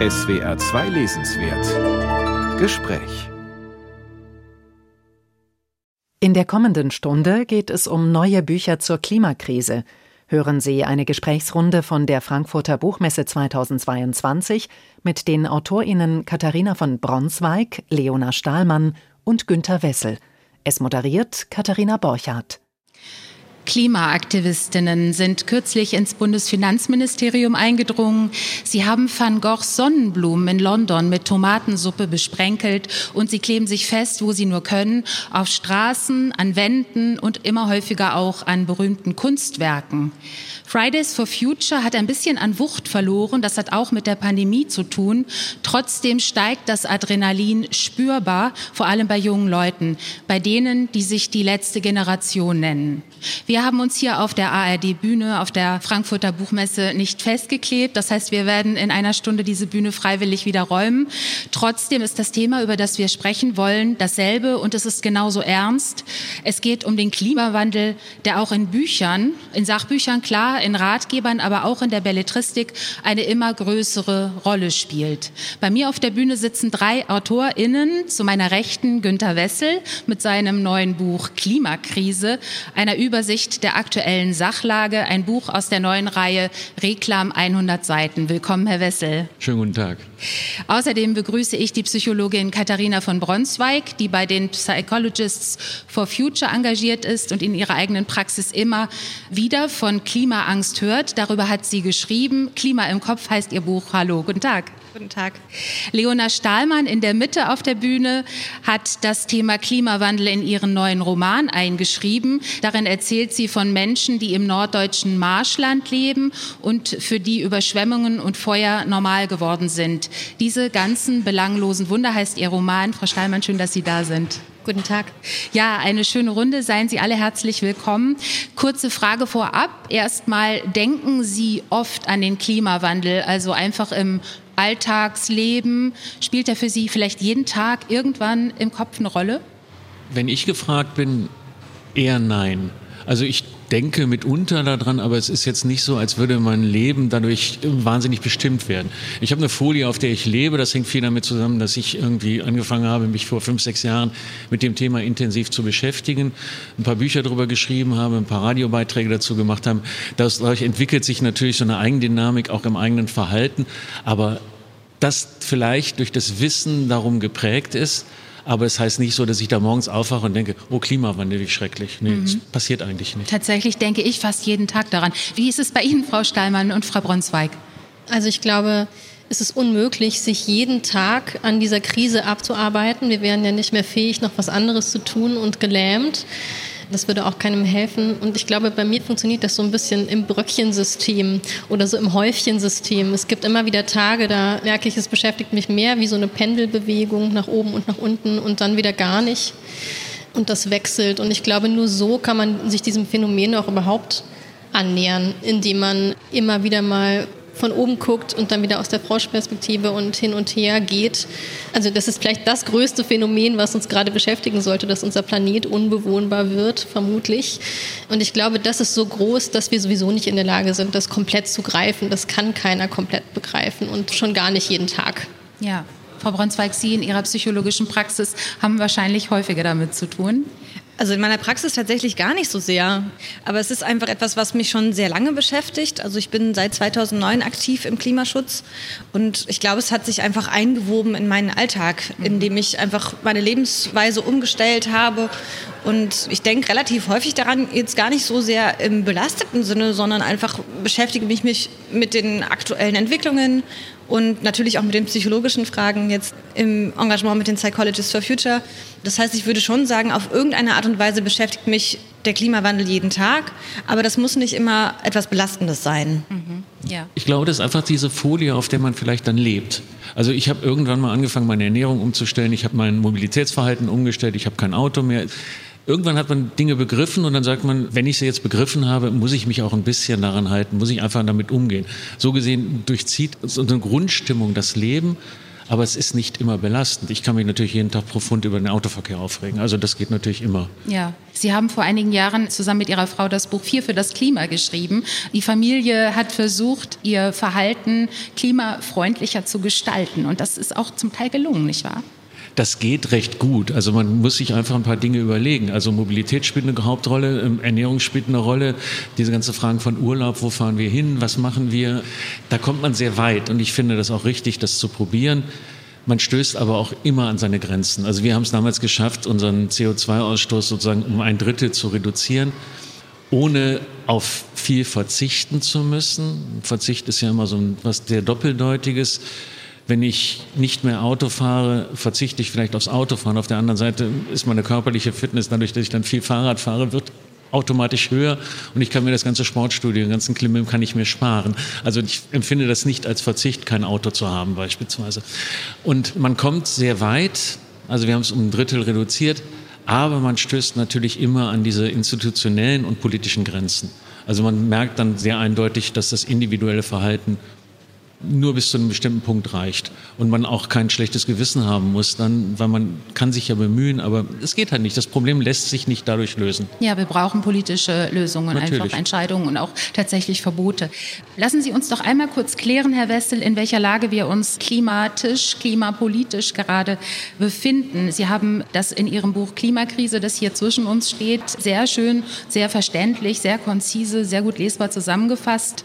SWR 2 Lesenswert Gespräch In der kommenden Stunde geht es um neue Bücher zur Klimakrise. Hören Sie eine Gesprächsrunde von der Frankfurter Buchmesse 2022 mit den AutorInnen Katharina von Bronsweig, Leona Stahlmann und Günter Wessel. Es moderiert Katharina Borchardt. Klimaaktivistinnen sind kürzlich ins Bundesfinanzministerium eingedrungen. Sie haben Van Goghs Sonnenblumen in London mit Tomatensuppe besprenkelt und sie kleben sich fest, wo sie nur können, auf Straßen, an Wänden und immer häufiger auch an berühmten Kunstwerken. Fridays for Future hat ein bisschen an Wucht verloren. Das hat auch mit der Pandemie zu tun. Trotzdem steigt das Adrenalin spürbar, vor allem bei jungen Leuten, bei denen, die sich die letzte Generation nennen. Wir haben uns hier auf der ARD-Bühne, auf der Frankfurter Buchmesse nicht festgeklebt. Das heißt, wir werden in einer Stunde diese Bühne freiwillig wieder räumen. Trotzdem ist das Thema, über das wir sprechen wollen, dasselbe und es ist genauso ernst. Es geht um den Klimawandel, der auch in Büchern, in Sachbüchern klar in Ratgebern, aber auch in der Belletristik eine immer größere Rolle spielt. Bei mir auf der Bühne sitzen drei AutorInnen. Zu meiner Rechten Günter Wessel mit seinem neuen Buch Klimakrise, einer Übersicht der aktuellen Sachlage, ein Buch aus der neuen Reihe Reklam 100 Seiten. Willkommen, Herr Wessel. Schönen guten Tag. Außerdem begrüße ich die Psychologin Katharina von Bronsweig, die bei den Psychologists for Future engagiert ist und in ihrer eigenen Praxis immer wieder von Klima Angst hört. Darüber hat sie geschrieben. Klima im Kopf heißt ihr Buch. Hallo, guten Tag. Guten Tag. Leona Stahlmann in der Mitte auf der Bühne hat das Thema Klimawandel in ihren neuen Roman eingeschrieben. Darin erzählt sie von Menschen, die im norddeutschen Marschland leben und für die Überschwemmungen und Feuer normal geworden sind. Diese ganzen belanglosen Wunder heißt ihr Roman. Frau Stahlmann, schön, dass Sie da sind. Guten Tag. Ja, eine schöne Runde. Seien Sie alle herzlich willkommen. Kurze Frage vorab. Erstmal, denken Sie oft an den Klimawandel, also einfach im Alltagsleben? Spielt er für Sie vielleicht jeden Tag irgendwann im Kopf eine Rolle? Wenn ich gefragt bin, eher nein. Also ich denke mitunter daran, aber es ist jetzt nicht so, als würde mein Leben dadurch wahnsinnig bestimmt werden. Ich habe eine Folie, auf der ich lebe. Das hängt viel damit zusammen, dass ich irgendwie angefangen habe, mich vor fünf, sechs Jahren mit dem Thema intensiv zu beschäftigen, ein paar Bücher darüber geschrieben habe, ein paar Radiobeiträge dazu gemacht haben. Dadurch entwickelt sich natürlich so eine Eigendynamik auch im eigenen Verhalten, aber das vielleicht durch das Wissen darum geprägt ist, aber es heißt nicht so, dass ich da morgens aufwache und denke, oh, Klimawandel, wie schrecklich. Nee, mhm. das passiert eigentlich nicht. Tatsächlich denke ich fast jeden Tag daran. Wie ist es bei Ihnen, Frau Stahlmann und Frau Bronsweig? Also ich glaube, es ist unmöglich, sich jeden Tag an dieser Krise abzuarbeiten. Wir wären ja nicht mehr fähig, noch was anderes zu tun und gelähmt. Das würde auch keinem helfen. Und ich glaube, bei mir funktioniert das so ein bisschen im Bröckchensystem oder so im Häufchensystem. Es gibt immer wieder Tage, da merke ich, es beschäftigt mich mehr wie so eine Pendelbewegung nach oben und nach unten und dann wieder gar nicht. Und das wechselt. Und ich glaube, nur so kann man sich diesem Phänomen auch überhaupt annähern, indem man immer wieder mal von oben guckt und dann wieder aus der Froschperspektive und hin und her geht. Also das ist vielleicht das größte Phänomen, was uns gerade beschäftigen sollte, dass unser Planet unbewohnbar wird, vermutlich. Und ich glaube, das ist so groß, dass wir sowieso nicht in der Lage sind, das komplett zu greifen. Das kann keiner komplett begreifen und schon gar nicht jeden Tag. Ja. Frau Bronsweig, Sie in Ihrer psychologischen Praxis haben wahrscheinlich häufiger damit zu tun. Also in meiner Praxis tatsächlich gar nicht so sehr. Aber es ist einfach etwas, was mich schon sehr lange beschäftigt. Also ich bin seit 2009 aktiv im Klimaschutz und ich glaube, es hat sich einfach eingewoben in meinen Alltag, in dem ich einfach meine Lebensweise umgestellt habe. Und ich denke relativ häufig daran, jetzt gar nicht so sehr im belasteten Sinne, sondern einfach beschäftige mich mit den aktuellen Entwicklungen und natürlich auch mit den psychologischen Fragen jetzt im Engagement mit den Psychologists for Future. Das heißt, ich würde schon sagen, auf irgendeine Art und Weise beschäftigt mich der Klimawandel jeden Tag, aber das muss nicht immer etwas Belastendes sein. Mhm. Ja. Ich glaube, das ist einfach diese Folie, auf der man vielleicht dann lebt. Also ich habe irgendwann mal angefangen, meine Ernährung umzustellen, ich habe mein Mobilitätsverhalten umgestellt, ich habe kein Auto mehr. Irgendwann hat man Dinge begriffen und dann sagt man, wenn ich sie jetzt begriffen habe, muss ich mich auch ein bisschen daran halten, muss ich einfach damit umgehen. So gesehen durchzieht unsere Grundstimmung das Leben aber es ist nicht immer belastend. Ich kann mich natürlich jeden Tag profund über den Autoverkehr aufregen. Also das geht natürlich immer. Ja, Sie haben vor einigen Jahren zusammen mit Ihrer Frau das Buch Vier für das Klima geschrieben. Die Familie hat versucht, ihr Verhalten klimafreundlicher zu gestalten und das ist auch zum Teil gelungen, nicht wahr? Das geht recht gut. Also man muss sich einfach ein paar Dinge überlegen. Also Mobilität spielt eine Hauptrolle, ähm, Ernährung spielt eine Rolle, diese ganze Fragen von Urlaub, wo fahren wir hin, was machen wir, da kommt man sehr weit und ich finde das auch richtig, das zu probieren. Man stößt aber auch immer an seine Grenzen. Also wir haben es damals geschafft, unseren CO2-Ausstoß sozusagen um ein Drittel zu reduzieren, ohne auf viel verzichten zu müssen. Verzicht ist ja immer so was sehr Doppeldeutiges wenn ich nicht mehr Auto fahre, verzichte ich vielleicht aufs Autofahren. Auf der anderen Seite ist meine körperliche Fitness, dadurch, dass ich dann viel Fahrrad fahre, wird automatisch höher und ich kann mir das ganze Sportstudio, den ganzen Klimbim kann ich mir sparen. Also ich empfinde das nicht als Verzicht, kein Auto zu haben beispielsweise. Und man kommt sehr weit, also wir haben es um ein Drittel reduziert, aber man stößt natürlich immer an diese institutionellen und politischen Grenzen. Also man merkt dann sehr eindeutig, dass das individuelle Verhalten nur bis zu einem bestimmten Punkt reicht und man auch kein schlechtes Gewissen haben muss, dann, weil man kann sich ja bemühen, aber es geht halt nicht. Das Problem lässt sich nicht dadurch lösen. Ja, wir brauchen politische Lösungen, Natürlich. einfach Entscheidungen und auch tatsächlich Verbote. Lassen Sie uns doch einmal kurz klären, Herr Wessel, in welcher Lage wir uns klimatisch, klimapolitisch gerade befinden. Sie haben das in Ihrem Buch Klimakrise, das hier zwischen uns steht, sehr schön, sehr verständlich, sehr konzise, sehr gut lesbar zusammengefasst.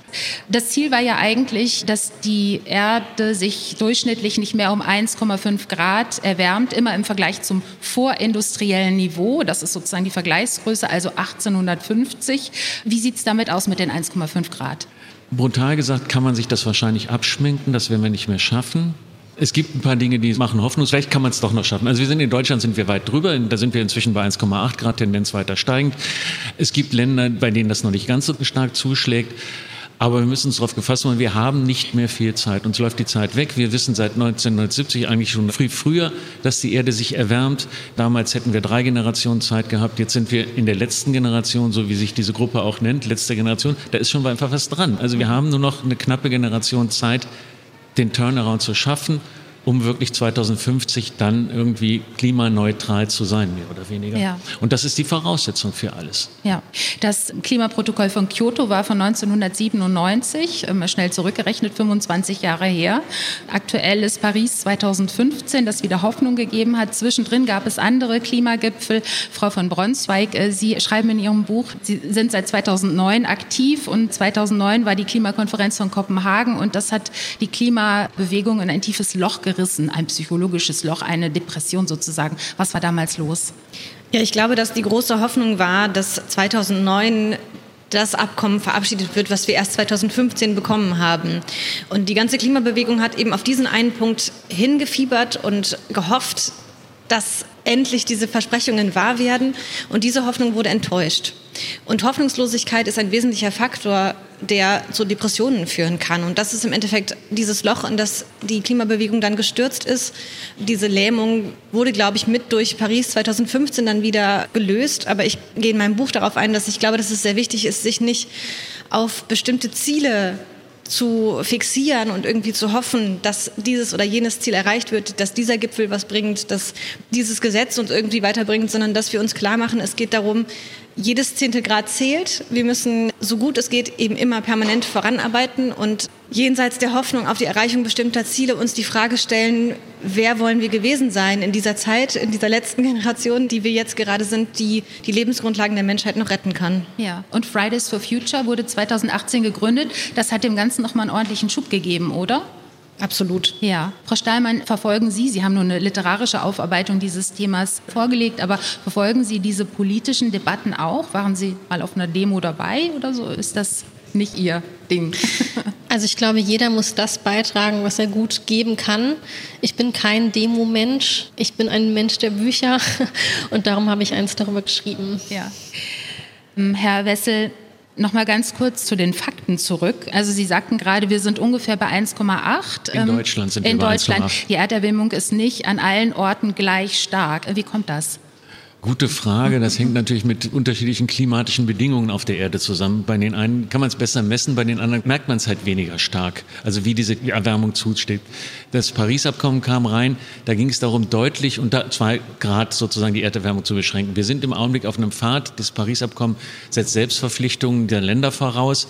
Das Ziel war ja eigentlich, dass die Erde sich durchschnittlich nicht mehr um 1,5 Grad erwärmt, immer im Vergleich zum vorindustriellen Niveau. Das ist sozusagen die Vergleichsgröße, also 1850. Wie sieht es damit aus mit den 1,5 Grad? Brutal gesagt kann man sich das wahrscheinlich abschminken, das werden wir nicht mehr schaffen. Es gibt ein paar Dinge, die machen Hoffnung. Vielleicht kann man es doch noch schaffen. Also wir sind in Deutschland sind wir weit drüber. Da sind wir inzwischen bei 1,8 Grad, Tendenz weiter steigend. Es gibt Länder, bei denen das noch nicht ganz so stark zuschlägt. Aber wir müssen uns darauf gefasst machen, wir haben nicht mehr viel Zeit. Uns läuft die Zeit weg. Wir wissen seit 1970 eigentlich schon viel früher, dass die Erde sich erwärmt. Damals hätten wir drei Generationen Zeit gehabt. Jetzt sind wir in der letzten Generation, so wie sich diese Gruppe auch nennt, letzte Generation. Da ist schon einfach was dran. Also wir haben nur noch eine knappe Generation Zeit, den Turnaround zu schaffen um wirklich 2050 dann irgendwie klimaneutral zu sein, mehr oder weniger. Ja. Und das ist die Voraussetzung für alles. Ja, das Klimaprotokoll von Kyoto war von 1997, ähm, schnell zurückgerechnet, 25 Jahre her. Aktuell ist Paris 2015, das wieder Hoffnung gegeben hat. Zwischendrin gab es andere Klimagipfel. Frau von Bronsweig, äh, Sie schreiben in Ihrem Buch, Sie sind seit 2009 aktiv und 2009 war die Klimakonferenz von Kopenhagen und das hat die Klimabewegung in ein tiefes Loch gerissen gerissen, ein psychologisches Loch, eine Depression sozusagen. Was war damals los? Ja, ich glaube, dass die große Hoffnung war, dass 2009 das Abkommen verabschiedet wird, was wir erst 2015 bekommen haben. Und die ganze Klimabewegung hat eben auf diesen einen Punkt hingefiebert und gehofft, dass endlich diese Versprechungen wahr werden. Und diese Hoffnung wurde enttäuscht. Und Hoffnungslosigkeit ist ein wesentlicher Faktor, der zu Depressionen führen kann. Und das ist im Endeffekt dieses Loch, in das die Klimabewegung dann gestürzt ist. Diese Lähmung wurde, glaube ich, mit durch Paris 2015 dann wieder gelöst. Aber ich gehe in meinem Buch darauf ein, dass ich glaube, dass es sehr wichtig ist, sich nicht auf bestimmte Ziele zu fixieren und irgendwie zu hoffen, dass dieses oder jenes Ziel erreicht wird, dass dieser Gipfel was bringt, dass dieses Gesetz uns irgendwie weiterbringt, sondern dass wir uns klar machen, es geht darum, jedes Zehntel Grad zählt. Wir müssen so gut es geht eben immer permanent voranarbeiten und jenseits der Hoffnung auf die Erreichung bestimmter Ziele uns die Frage stellen, wer wollen wir gewesen sein in dieser Zeit, in dieser letzten Generation, die wir jetzt gerade sind, die die Lebensgrundlagen der Menschheit noch retten kann. Ja, und Fridays for Future wurde 2018 gegründet. Das hat dem Ganzen noch mal einen ordentlichen Schub gegeben, oder? Absolut. Ja. Frau Stahlmann, verfolgen Sie, Sie haben nur eine literarische Aufarbeitung dieses Themas vorgelegt, aber verfolgen Sie diese politischen Debatten auch? Waren Sie mal auf einer Demo dabei oder so? Ist das nicht Ihr Ding? Also ich glaube, jeder muss das beitragen, was er gut geben kann. Ich bin kein Demo-Mensch, ich bin ein Mensch der Bücher und darum habe ich eins darüber geschrieben. Ja. Herr Wessel, noch mal ganz kurz zu den Fakten zurück. Also Sie sagten gerade, wir sind ungefähr bei 1,8. In ähm, Deutschland sind in wir bei Deutschland. Die Erderwärmung ist nicht an allen Orten gleich stark. Wie kommt das? Gute Frage. Das hängt natürlich mit unterschiedlichen klimatischen Bedingungen auf der Erde zusammen. Bei den einen kann man es besser messen, bei den anderen merkt man es halt weniger stark. Also wie diese Erwärmung zusteht. Das Paris-Abkommen kam rein, da ging es darum, deutlich unter zwei Grad sozusagen die Erderwärmung zu beschränken. Wir sind im Augenblick auf einem Pfad. Das Paris-Abkommen setzt Selbstverpflichtungen der Länder voraus.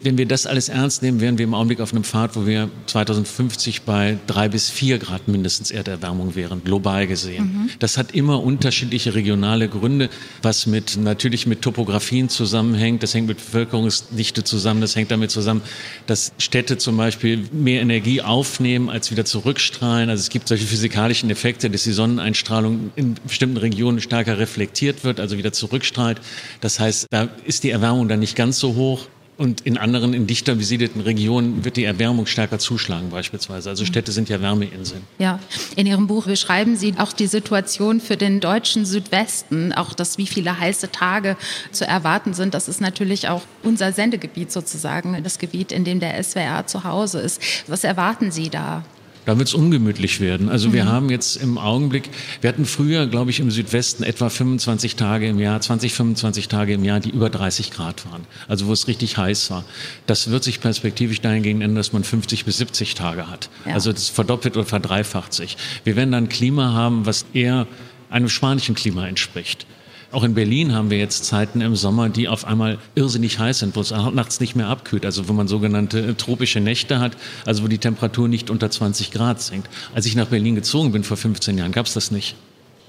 Wenn wir das alles ernst nehmen, wären wir im Augenblick auf einem Pfad, wo wir 2050 bei drei bis vier Grad mindestens Erderwärmung wären, global gesehen. Mhm. Das hat immer unterschiedliche regionale Gründe, was mit, natürlich mit Topografien zusammenhängt. Das hängt mit Bevölkerungsdichte zusammen. Das hängt damit zusammen, dass Städte zum Beispiel mehr Energie aufnehmen, als wieder zurückstrahlen. Also es gibt solche physikalischen Effekte, dass die Sonneneinstrahlung in bestimmten Regionen stärker reflektiert wird, also wieder zurückstrahlt. Das heißt, da ist die Erwärmung dann nicht ganz so hoch. Und in anderen, in dichter besiedelten Regionen wird die Erwärmung stärker zuschlagen beispielsweise. Also Städte sind ja Wärmeinseln. Ja, in Ihrem Buch beschreiben Sie auch die Situation für den deutschen Südwesten, auch das, wie viele heiße Tage zu erwarten sind. Das ist natürlich auch unser Sendegebiet sozusagen, das Gebiet, in dem der SWR zu Hause ist. Was erwarten Sie da? Da wird es ungemütlich werden. Also mhm. wir haben jetzt im Augenblick, wir hatten früher, glaube ich, im Südwesten etwa 25 Tage im Jahr, 20, 25 Tage im Jahr, die über 30 Grad waren. Also wo es richtig heiß war. Das wird sich perspektivisch dahingehend ändern, dass man 50 bis 70 Tage hat. Ja. Also das verdoppelt oder verdreifacht sich. Wir werden dann ein Klima haben, was eher einem spanischen Klima entspricht. Auch in Berlin haben wir jetzt Zeiten im Sommer, die auf einmal irrsinnig heiß sind, wo es nachts nicht mehr abkühlt. Also wo man sogenannte äh, tropische Nächte hat, also wo die Temperatur nicht unter 20 Grad sinkt. Als ich nach Berlin gezogen bin vor 15 Jahren, gab es das nicht.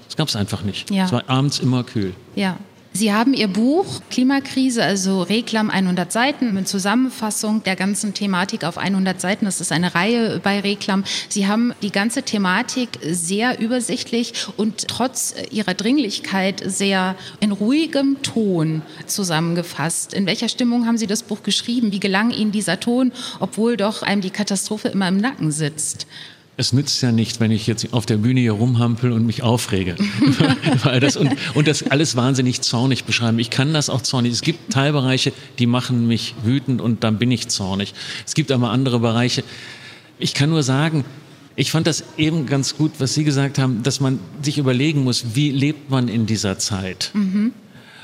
Das gab es einfach nicht. Ja. Es war abends immer kühl. Ja. Sie haben Ihr Buch Klimakrise, also Reklam 100 Seiten, mit Zusammenfassung der ganzen Thematik auf 100 Seiten. Das ist eine Reihe bei Reklam. Sie haben die ganze Thematik sehr übersichtlich und trotz ihrer Dringlichkeit sehr in ruhigem Ton zusammengefasst. In welcher Stimmung haben Sie das Buch geschrieben? Wie gelang Ihnen dieser Ton, obwohl doch einem die Katastrophe immer im Nacken sitzt? Es nützt ja nicht, wenn ich jetzt auf der Bühne hier rumhampel und mich aufrege. Weil das, und, und das alles wahnsinnig zornig beschreiben. Ich kann das auch zornig. Es gibt Teilbereiche, die machen mich wütend und dann bin ich zornig. Es gibt aber andere Bereiche. Ich kann nur sagen, ich fand das eben ganz gut, was Sie gesagt haben, dass man sich überlegen muss, wie lebt man in dieser Zeit? Mhm.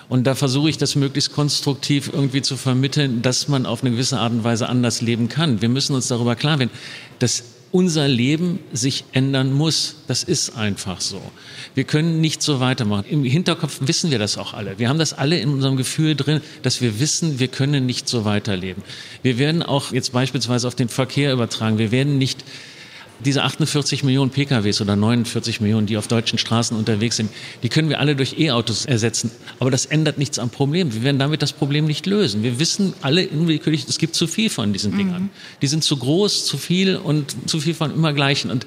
Und da versuche ich das möglichst konstruktiv irgendwie zu vermitteln, dass man auf eine gewisse Art und Weise anders leben kann. Wir müssen uns darüber klar werden, dass unser Leben sich ändern muss. Das ist einfach so. Wir können nicht so weitermachen. Im Hinterkopf wissen wir das auch alle. Wir haben das alle in unserem Gefühl drin, dass wir wissen, wir können nicht so weiterleben. Wir werden auch jetzt beispielsweise auf den Verkehr übertragen. Wir werden nicht diese 48 Millionen PKWs oder 49 Millionen, die auf deutschen Straßen unterwegs sind, die können wir alle durch E-Autos ersetzen. Aber das ändert nichts am Problem. Wir werden damit das Problem nicht lösen. Wir wissen alle unwillkürlich, es gibt zu viel von diesen mhm. Dingern. Die sind zu groß, zu viel und zu viel von immer gleichen. Und,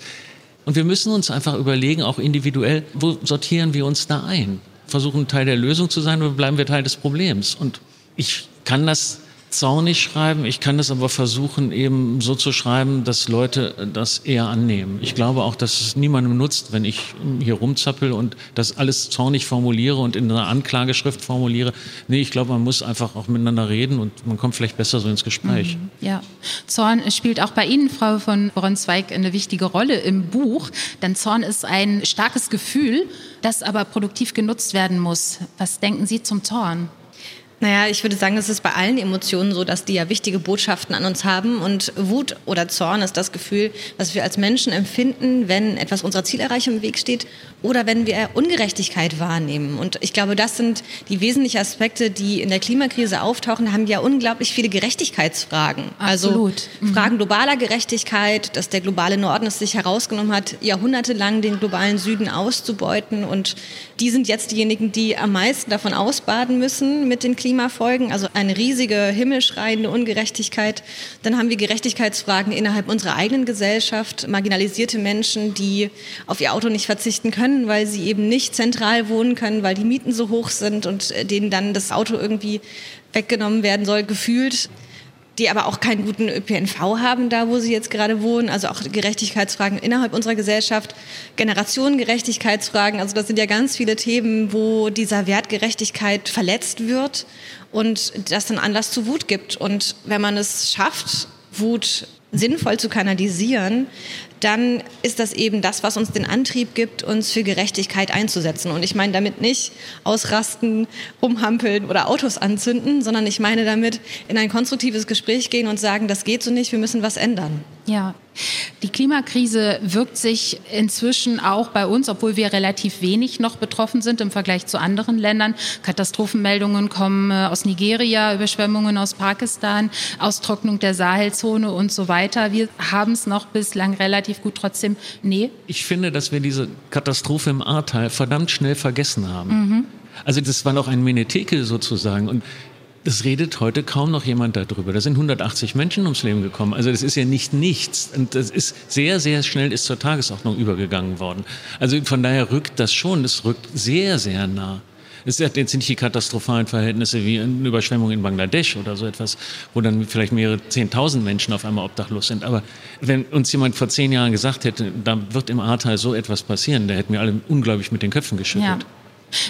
und wir müssen uns einfach überlegen, auch individuell, wo sortieren wir uns da ein? Versuchen Teil der Lösung zu sein oder bleiben wir Teil des Problems? Und ich kann das zornig schreiben. Ich kann das aber versuchen, eben so zu schreiben, dass Leute das eher annehmen. Ich glaube auch, dass es niemandem nutzt, wenn ich hier rumzappel und das alles zornig formuliere und in einer Anklageschrift formuliere. Nee, ich glaube, man muss einfach auch miteinander reden und man kommt vielleicht besser so ins Gespräch. Mhm, ja, Zorn spielt auch bei Ihnen, Frau von Bronzweig, eine wichtige Rolle im Buch, denn Zorn ist ein starkes Gefühl, das aber produktiv genutzt werden muss. Was denken Sie zum Zorn? Naja, ich würde sagen, es ist bei allen Emotionen so, dass die ja wichtige Botschaften an uns haben. Und Wut oder Zorn ist das Gefühl, was wir als Menschen empfinden, wenn etwas unserer Zielerreichung im Weg steht oder wenn wir Ungerechtigkeit wahrnehmen. Und ich glaube, das sind die wesentlichen Aspekte, die in der Klimakrise auftauchen. Da haben wir ja unglaublich viele Gerechtigkeitsfragen. Also Absolut. Also mhm. Fragen globaler Gerechtigkeit, dass der globale Norden es sich herausgenommen hat, jahrhundertelang den globalen Süden auszubeuten. Und die sind jetzt diejenigen, die am meisten davon ausbaden müssen mit den. Klimafolgen, also eine riesige himmelschreiende Ungerechtigkeit. Dann haben wir Gerechtigkeitsfragen innerhalb unserer eigenen Gesellschaft, marginalisierte Menschen, die auf ihr Auto nicht verzichten können, weil sie eben nicht zentral wohnen können, weil die Mieten so hoch sind und äh, denen dann das Auto irgendwie weggenommen werden soll, gefühlt die aber auch keinen guten ÖPNV haben, da wo sie jetzt gerade wohnen. Also auch Gerechtigkeitsfragen innerhalb unserer Gesellschaft, Generationengerechtigkeitsfragen. Also das sind ja ganz viele Themen, wo dieser Wert Gerechtigkeit verletzt wird und das dann Anlass zu Wut gibt. Und wenn man es schafft, Wut sinnvoll zu kanalisieren, dann ist das eben das, was uns den Antrieb gibt, uns für Gerechtigkeit einzusetzen. Und ich meine damit nicht ausrasten, rumhampeln oder Autos anzünden, sondern ich meine damit in ein konstruktives Gespräch gehen und sagen, das geht so nicht, wir müssen was ändern. Ja, die Klimakrise wirkt sich inzwischen auch bei uns, obwohl wir relativ wenig noch betroffen sind im Vergleich zu anderen Ländern. Katastrophenmeldungen kommen äh, aus Nigeria, Überschwemmungen aus Pakistan, Austrocknung der Sahelzone und so weiter. Wir haben es noch bislang relativ gut. Trotzdem, nee. Ich finde, dass wir diese Katastrophe im Ahrtal verdammt schnell vergessen haben. Mhm. Also das war noch ein Menetheke sozusagen. Und es redet heute kaum noch jemand darüber. Da sind 180 Menschen ums Leben gekommen. Also das ist ja nicht nichts. Und das ist sehr, sehr schnell ist zur Tagesordnung übergegangen worden. Also von daher rückt das schon, das rückt sehr, sehr nah. Es sind jetzt nicht die katastrophalen Verhältnisse wie eine Überschwemmung in Bangladesch oder so etwas, wo dann vielleicht mehrere Zehntausend Menschen auf einmal obdachlos sind. Aber wenn uns jemand vor zehn Jahren gesagt hätte, da wird im Ahrtal so etwas passieren, da hätten wir alle unglaublich mit den Köpfen geschüttelt. Ja.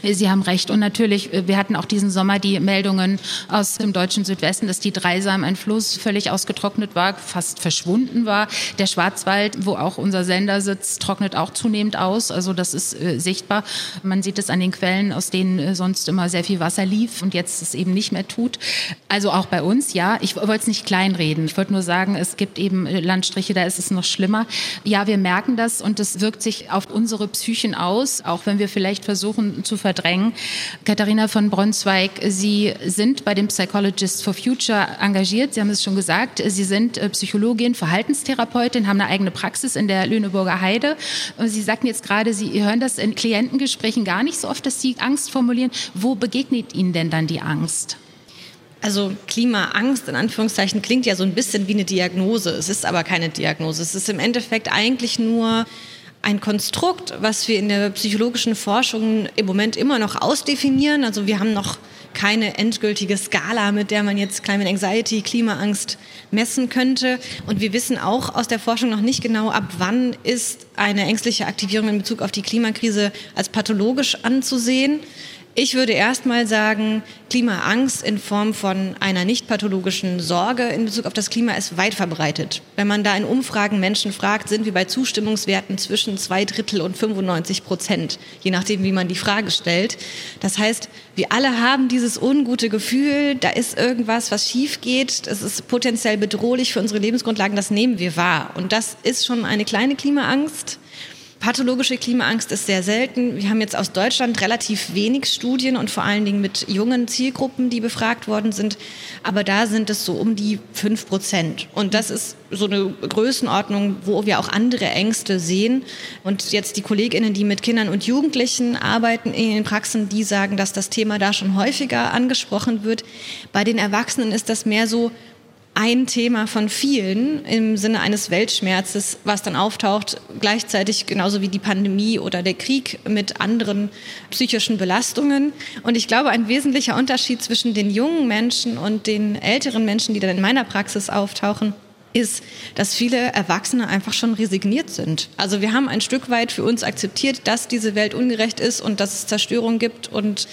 Sie haben recht. Und natürlich, äh, wir hatten auch diesen Sommer die Meldungen aus dem deutschen Südwesten, dass die Dreisam, ein Fluss, völlig ausgetrocknet war, fast verschwunden war. Der Schwarzwald, wo auch unser Sender sitzt, trocknet auch zunehmend aus. Also das ist äh, sichtbar. Man sieht es an den Quellen, aus denen äh, sonst immer sehr viel Wasser lief und jetzt es eben nicht mehr tut. Also auch bei uns, ja. Ich wollte es nicht kleinreden. Ich wollte nur sagen, es gibt eben äh, Landstriche, da ist es noch schlimmer. Ja, wir merken das und es wirkt sich auf unsere Psychen aus, auch wenn wir vielleicht versuchen, zu verdrängen. Katharina von Bronsweig, Sie sind bei dem Psychologists for Future engagiert. Sie haben es schon gesagt. Sie sind äh, Psychologin, Verhaltenstherapeutin, haben eine eigene Praxis in der Lüneburger Heide. Sie sagten jetzt gerade, Sie hören das in Klientengesprächen gar nicht so oft, dass Sie Angst formulieren. Wo begegnet Ihnen denn dann die Angst? Also Klimaangst in Anführungszeichen klingt ja so ein bisschen wie eine Diagnose. Es ist aber keine Diagnose. Es ist im Endeffekt eigentlich nur ein Konstrukt, was wir in der psychologischen Forschung im Moment immer noch ausdefinieren. Also wir haben noch keine endgültige Skala, mit der man jetzt Climate Anxiety, Klimaangst messen könnte. Und wir wissen auch aus der Forschung noch nicht genau, ab wann ist eine ängstliche Aktivierung in Bezug auf die Klimakrise als pathologisch anzusehen. Ich würde erstmal sagen, Klimaangst in Form von einer nicht pathologischen Sorge in Bezug auf das Klima ist weit verbreitet. Wenn man da in Umfragen Menschen fragt, sind wir bei Zustimmungswerten zwischen zwei Drittel und 95 Prozent, je nachdem, wie man die Frage stellt. Das heißt, wir alle haben dieses ungute Gefühl, da ist irgendwas, was schief geht, das ist potenziell bedrohlich für unsere Lebensgrundlagen, das nehmen wir wahr. Und das ist schon eine kleine Klimaangst. Pathologische Klimaangst ist sehr selten. Wir haben jetzt aus Deutschland relativ wenig Studien und vor allen Dingen mit jungen Zielgruppen, die befragt worden sind. Aber da sind es so um die fünf Prozent. Und das ist so eine Größenordnung, wo wir auch andere Ängste sehen. Und jetzt die Kolleginnen, die mit Kindern und Jugendlichen arbeiten in den Praxen, die sagen, dass das Thema da schon häufiger angesprochen wird. Bei den Erwachsenen ist das mehr so ein Thema von vielen im Sinne eines Weltschmerzes, was dann auftaucht, gleichzeitig genauso wie die Pandemie oder der Krieg mit anderen psychischen Belastungen. Und ich glaube, ein wesentlicher Unterschied zwischen den jungen Menschen und den älteren Menschen, die dann in meiner Praxis auftauchen, ist, dass viele Erwachsene einfach schon resigniert sind. Also wir haben ein Stück weit für uns akzeptiert, dass diese Welt ungerecht ist und dass es Zerstörung gibt und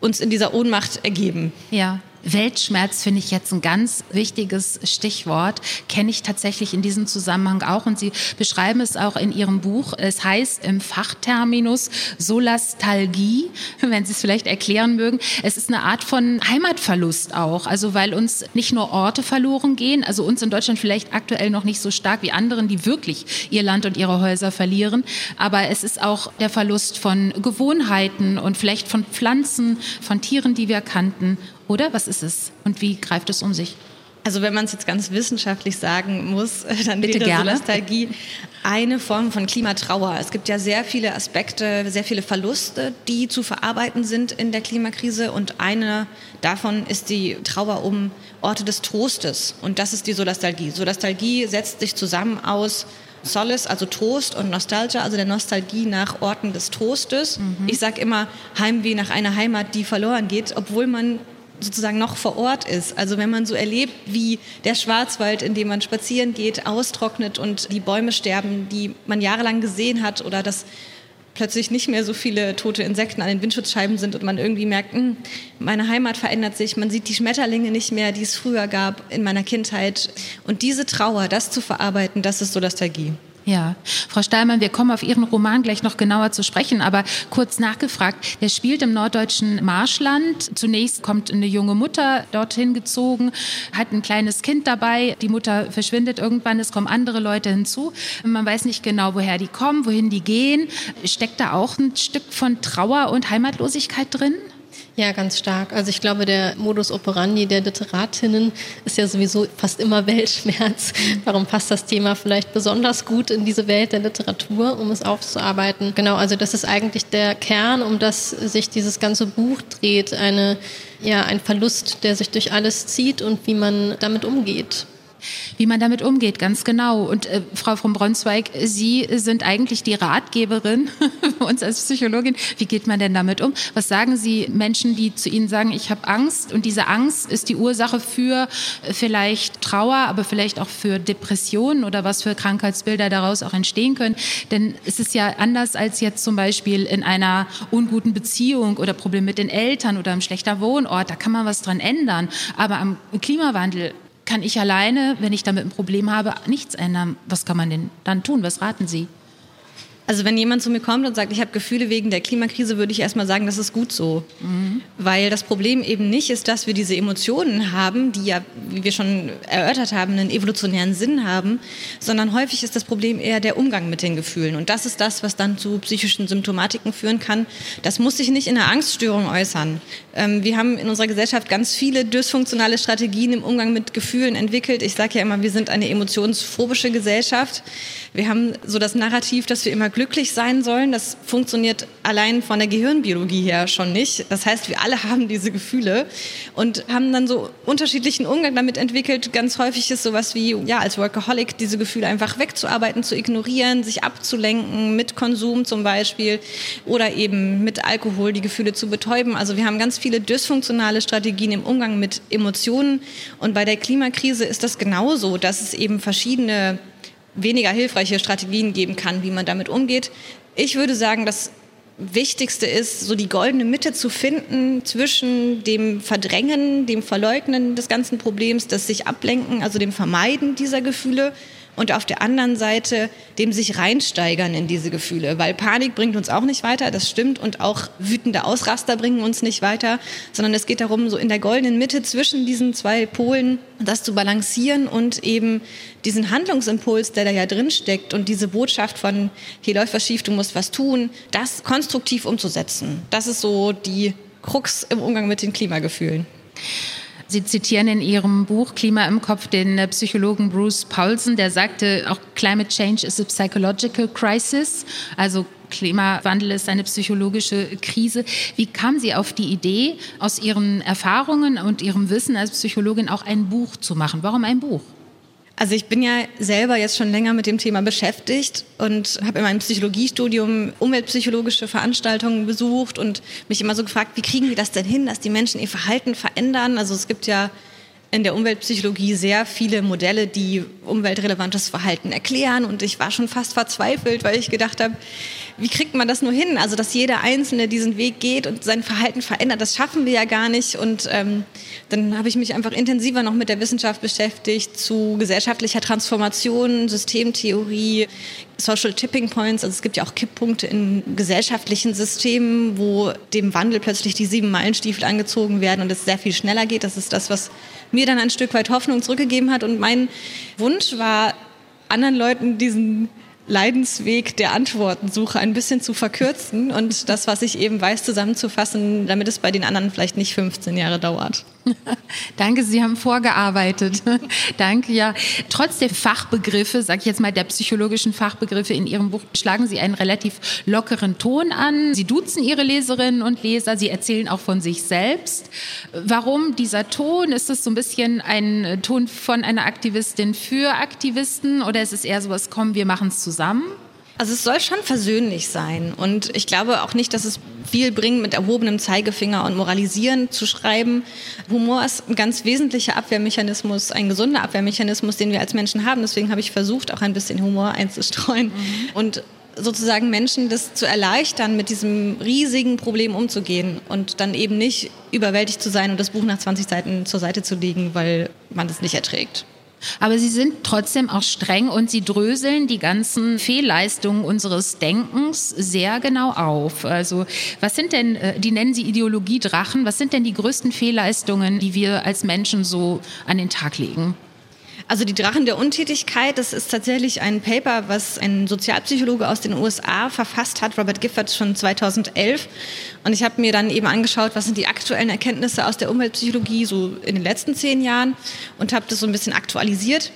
uns in dieser Ohnmacht ergeben. Ja, Weltschmerz finde ich jetzt ein ganz wichtiges Stichwort, kenne ich tatsächlich in diesem Zusammenhang auch und Sie beschreiben es auch in Ihrem Buch. Es heißt im Fachterminus Solastalgie, wenn Sie es vielleicht erklären mögen. Es ist eine Art von Heimatverlust auch, also weil uns nicht nur Orte verloren gehen, also uns in Deutschland vielleicht aktuell noch nicht so stark wie anderen, die wirklich ihr Land und ihre Häuser verlieren, aber es ist auch der Verlust von Gewohnheiten und vielleicht von Pflanzen, von Tieren, die wir kannten oder was ist es und wie greift es um sich? Also wenn man es jetzt ganz wissenschaftlich sagen muss, dann Bitte wäre gerne. Nostalgie eine Form von Klimatrauer. Es gibt ja sehr viele Aspekte, sehr viele Verluste, die zu verarbeiten sind in der Klimakrise und eine davon ist die Trauer um Orte des Trostes und das ist die Solastalgie. Solastalgie setzt sich zusammen aus Solace, also Trost und Nostalgia, also der Nostalgie nach Orten des Trostes. Mhm. Ich sage immer Heimweh nach einer Heimat, die verloren geht, obwohl man sozusagen noch vor Ort ist. Also wenn man so erlebt, wie der Schwarzwald, in dem man spazieren geht, austrocknet und die Bäume sterben, die man jahrelang gesehen hat oder dass plötzlich nicht mehr so viele tote Insekten an den Windschutzscheiben sind und man irgendwie merkt, mh, hm, meine Heimat verändert sich, man sieht die Schmetterlinge nicht mehr, die es früher gab in meiner Kindheit. Und diese Trauer, das zu verarbeiten, das ist so Nostalgie. Ja, Frau Steilmann, wir kommen auf Ihren Roman gleich noch genauer zu sprechen, aber kurz nachgefragt, der spielt im norddeutschen Marschland. Zunächst kommt eine junge Mutter dorthin gezogen, hat ein kleines Kind dabei, die Mutter verschwindet irgendwann, es kommen andere Leute hinzu. Man weiß nicht genau, woher die kommen, wohin die gehen. Steckt da auch ein Stück von Trauer und Heimatlosigkeit drin? Ja, ganz stark. Also ich glaube, der Modus operandi der Literatinnen ist ja sowieso fast immer Weltschmerz. Darum passt das Thema vielleicht besonders gut in diese Welt der Literatur, um es aufzuarbeiten. Genau, also das ist eigentlich der Kern, um das sich dieses ganze Buch dreht. Eine, ja, ein Verlust, der sich durch alles zieht und wie man damit umgeht wie man damit umgeht, ganz genau. Und äh, Frau von Braunzweig, Sie sind eigentlich die Ratgeberin für uns als Psychologin. Wie geht man denn damit um? Was sagen Sie Menschen, die zu Ihnen sagen, ich habe Angst und diese Angst ist die Ursache für äh, vielleicht Trauer, aber vielleicht auch für Depressionen oder was für Krankheitsbilder daraus auch entstehen können? Denn es ist ja anders als jetzt zum Beispiel in einer unguten Beziehung oder Problem mit den Eltern oder einem schlechter Wohnort. Da kann man was dran ändern. Aber am Klimawandel kann ich alleine, wenn ich damit ein Problem habe, nichts ändern. Was kann man denn dann tun? Was raten Sie? Also wenn jemand zu mir kommt und sagt, ich habe Gefühle wegen der Klimakrise, würde ich erstmal sagen, das ist gut so. Mhm. Weil das Problem eben nicht ist, dass wir diese Emotionen haben, die ja, wie wir schon erörtert haben, einen evolutionären Sinn haben, sondern häufig ist das Problem eher der Umgang mit den Gefühlen. Und das ist das, was dann zu psychischen Symptomatiken führen kann. Das muss sich nicht in einer Angststörung äußern. Ähm, wir haben in unserer Gesellschaft ganz viele dysfunktionale Strategien im Umgang mit Gefühlen entwickelt. Ich sage ja immer, wir sind eine emotionsphobische Gesellschaft. Wir haben so das Narrativ, dass wir immer glücklich sein sollen. Das funktioniert allein von der Gehirnbiologie her schon nicht. Das heißt, wir alle haben diese Gefühle und haben dann so unterschiedlichen Umgang damit entwickelt. Ganz häufig ist sowas wie, ja, als Workaholic diese Gefühle einfach wegzuarbeiten, zu ignorieren, sich abzulenken mit Konsum zum Beispiel oder eben mit Alkohol die Gefühle zu betäuben. Also wir haben ganz viele dysfunktionale Strategien im Umgang mit Emotionen und bei der Klimakrise ist das genauso, dass es eben verschiedene weniger hilfreiche Strategien geben kann, wie man damit umgeht. Ich würde sagen, das Wichtigste ist, so die goldene Mitte zu finden zwischen dem Verdrängen, dem Verleugnen des ganzen Problems, das sich ablenken, also dem Vermeiden dieser Gefühle und auf der anderen Seite dem sich reinsteigern in diese Gefühle, weil Panik bringt uns auch nicht weiter, das stimmt, und auch wütende Ausraster bringen uns nicht weiter, sondern es geht darum, so in der goldenen Mitte zwischen diesen zwei Polen das zu balancieren und eben diesen Handlungsimpuls, der da ja drin steckt und diese Botschaft von hier läuft was schief, du musst was tun, das konstruktiv umzusetzen. Das ist so die Krux im Umgang mit den Klimagefühlen. Sie zitieren in Ihrem Buch Klima im Kopf den äh, Psychologen Bruce Paulson, der sagte, auch Climate Change is a psychological crisis, also Klimawandel ist eine psychologische Krise. Wie kam Sie auf die Idee, aus Ihren Erfahrungen und Ihrem Wissen als Psychologin auch ein Buch zu machen? Warum ein Buch? Also ich bin ja selber jetzt schon länger mit dem Thema beschäftigt und habe in meinem Psychologiestudium umweltpsychologische Veranstaltungen besucht und mich immer so gefragt, wie kriegen wir das denn hin, dass die Menschen ihr Verhalten verändern? Also es gibt ja in der Umweltpsychologie sehr viele Modelle, die umweltrelevantes Verhalten erklären. Und ich war schon fast verzweifelt, weil ich gedacht habe, wie kriegt man das nur hin? Also, dass jeder Einzelne diesen Weg geht und sein Verhalten verändert, das schaffen wir ja gar nicht. Und ähm, dann habe ich mich einfach intensiver noch mit der Wissenschaft beschäftigt zu gesellschaftlicher Transformation, Systemtheorie, Social Tipping Points. Also es gibt ja auch Kipppunkte in gesellschaftlichen Systemen, wo dem Wandel plötzlich die sieben Meilenstiefel angezogen werden und es sehr viel schneller geht. Das ist das, was mir dann ein Stück weit Hoffnung zurückgegeben hat. Und mein Wunsch war, anderen Leuten diesen Leidensweg der Antwortensuche ein bisschen zu verkürzen und das, was ich eben weiß, zusammenzufassen, damit es bei den anderen vielleicht nicht 15 Jahre dauert. Danke, Sie haben vorgearbeitet. Danke, ja. Trotz der Fachbegriffe, sage ich jetzt mal, der psychologischen Fachbegriffe in Ihrem Buch, schlagen Sie einen relativ lockeren Ton an. Sie duzen Ihre Leserinnen und Leser, Sie erzählen auch von sich selbst. Warum dieser Ton? Ist es so ein bisschen ein Ton von einer Aktivistin für Aktivisten oder ist es eher so was, komm, wir machen es zusammen? Also es soll schon versöhnlich sein. Und ich glaube auch nicht, dass es viel bringt, mit erhobenem Zeigefinger und Moralisieren zu schreiben. Humor ist ein ganz wesentlicher Abwehrmechanismus, ein gesunder Abwehrmechanismus, den wir als Menschen haben. Deswegen habe ich versucht, auch ein bisschen Humor einzustreuen. Mhm. Und sozusagen Menschen das zu erleichtern, mit diesem riesigen Problem umzugehen und dann eben nicht überwältigt zu sein und das Buch nach 20 Seiten zur Seite zu legen, weil man das nicht erträgt. Aber Sie sind trotzdem auch streng und Sie dröseln die ganzen Fehlleistungen unseres Denkens sehr genau auf. Also was sind denn, äh, die nennen Sie Ideologiedrachen, was sind denn die größten Fehlleistungen, die wir als Menschen so an den Tag legen? Also die Drachen der Untätigkeit, das ist tatsächlich ein Paper, was ein Sozialpsychologe aus den USA verfasst hat, Robert Gifford schon 2011. Und ich habe mir dann eben angeschaut, was sind die aktuellen Erkenntnisse aus der Umweltpsychologie so in den letzten zehn Jahren und habe das so ein bisschen aktualisiert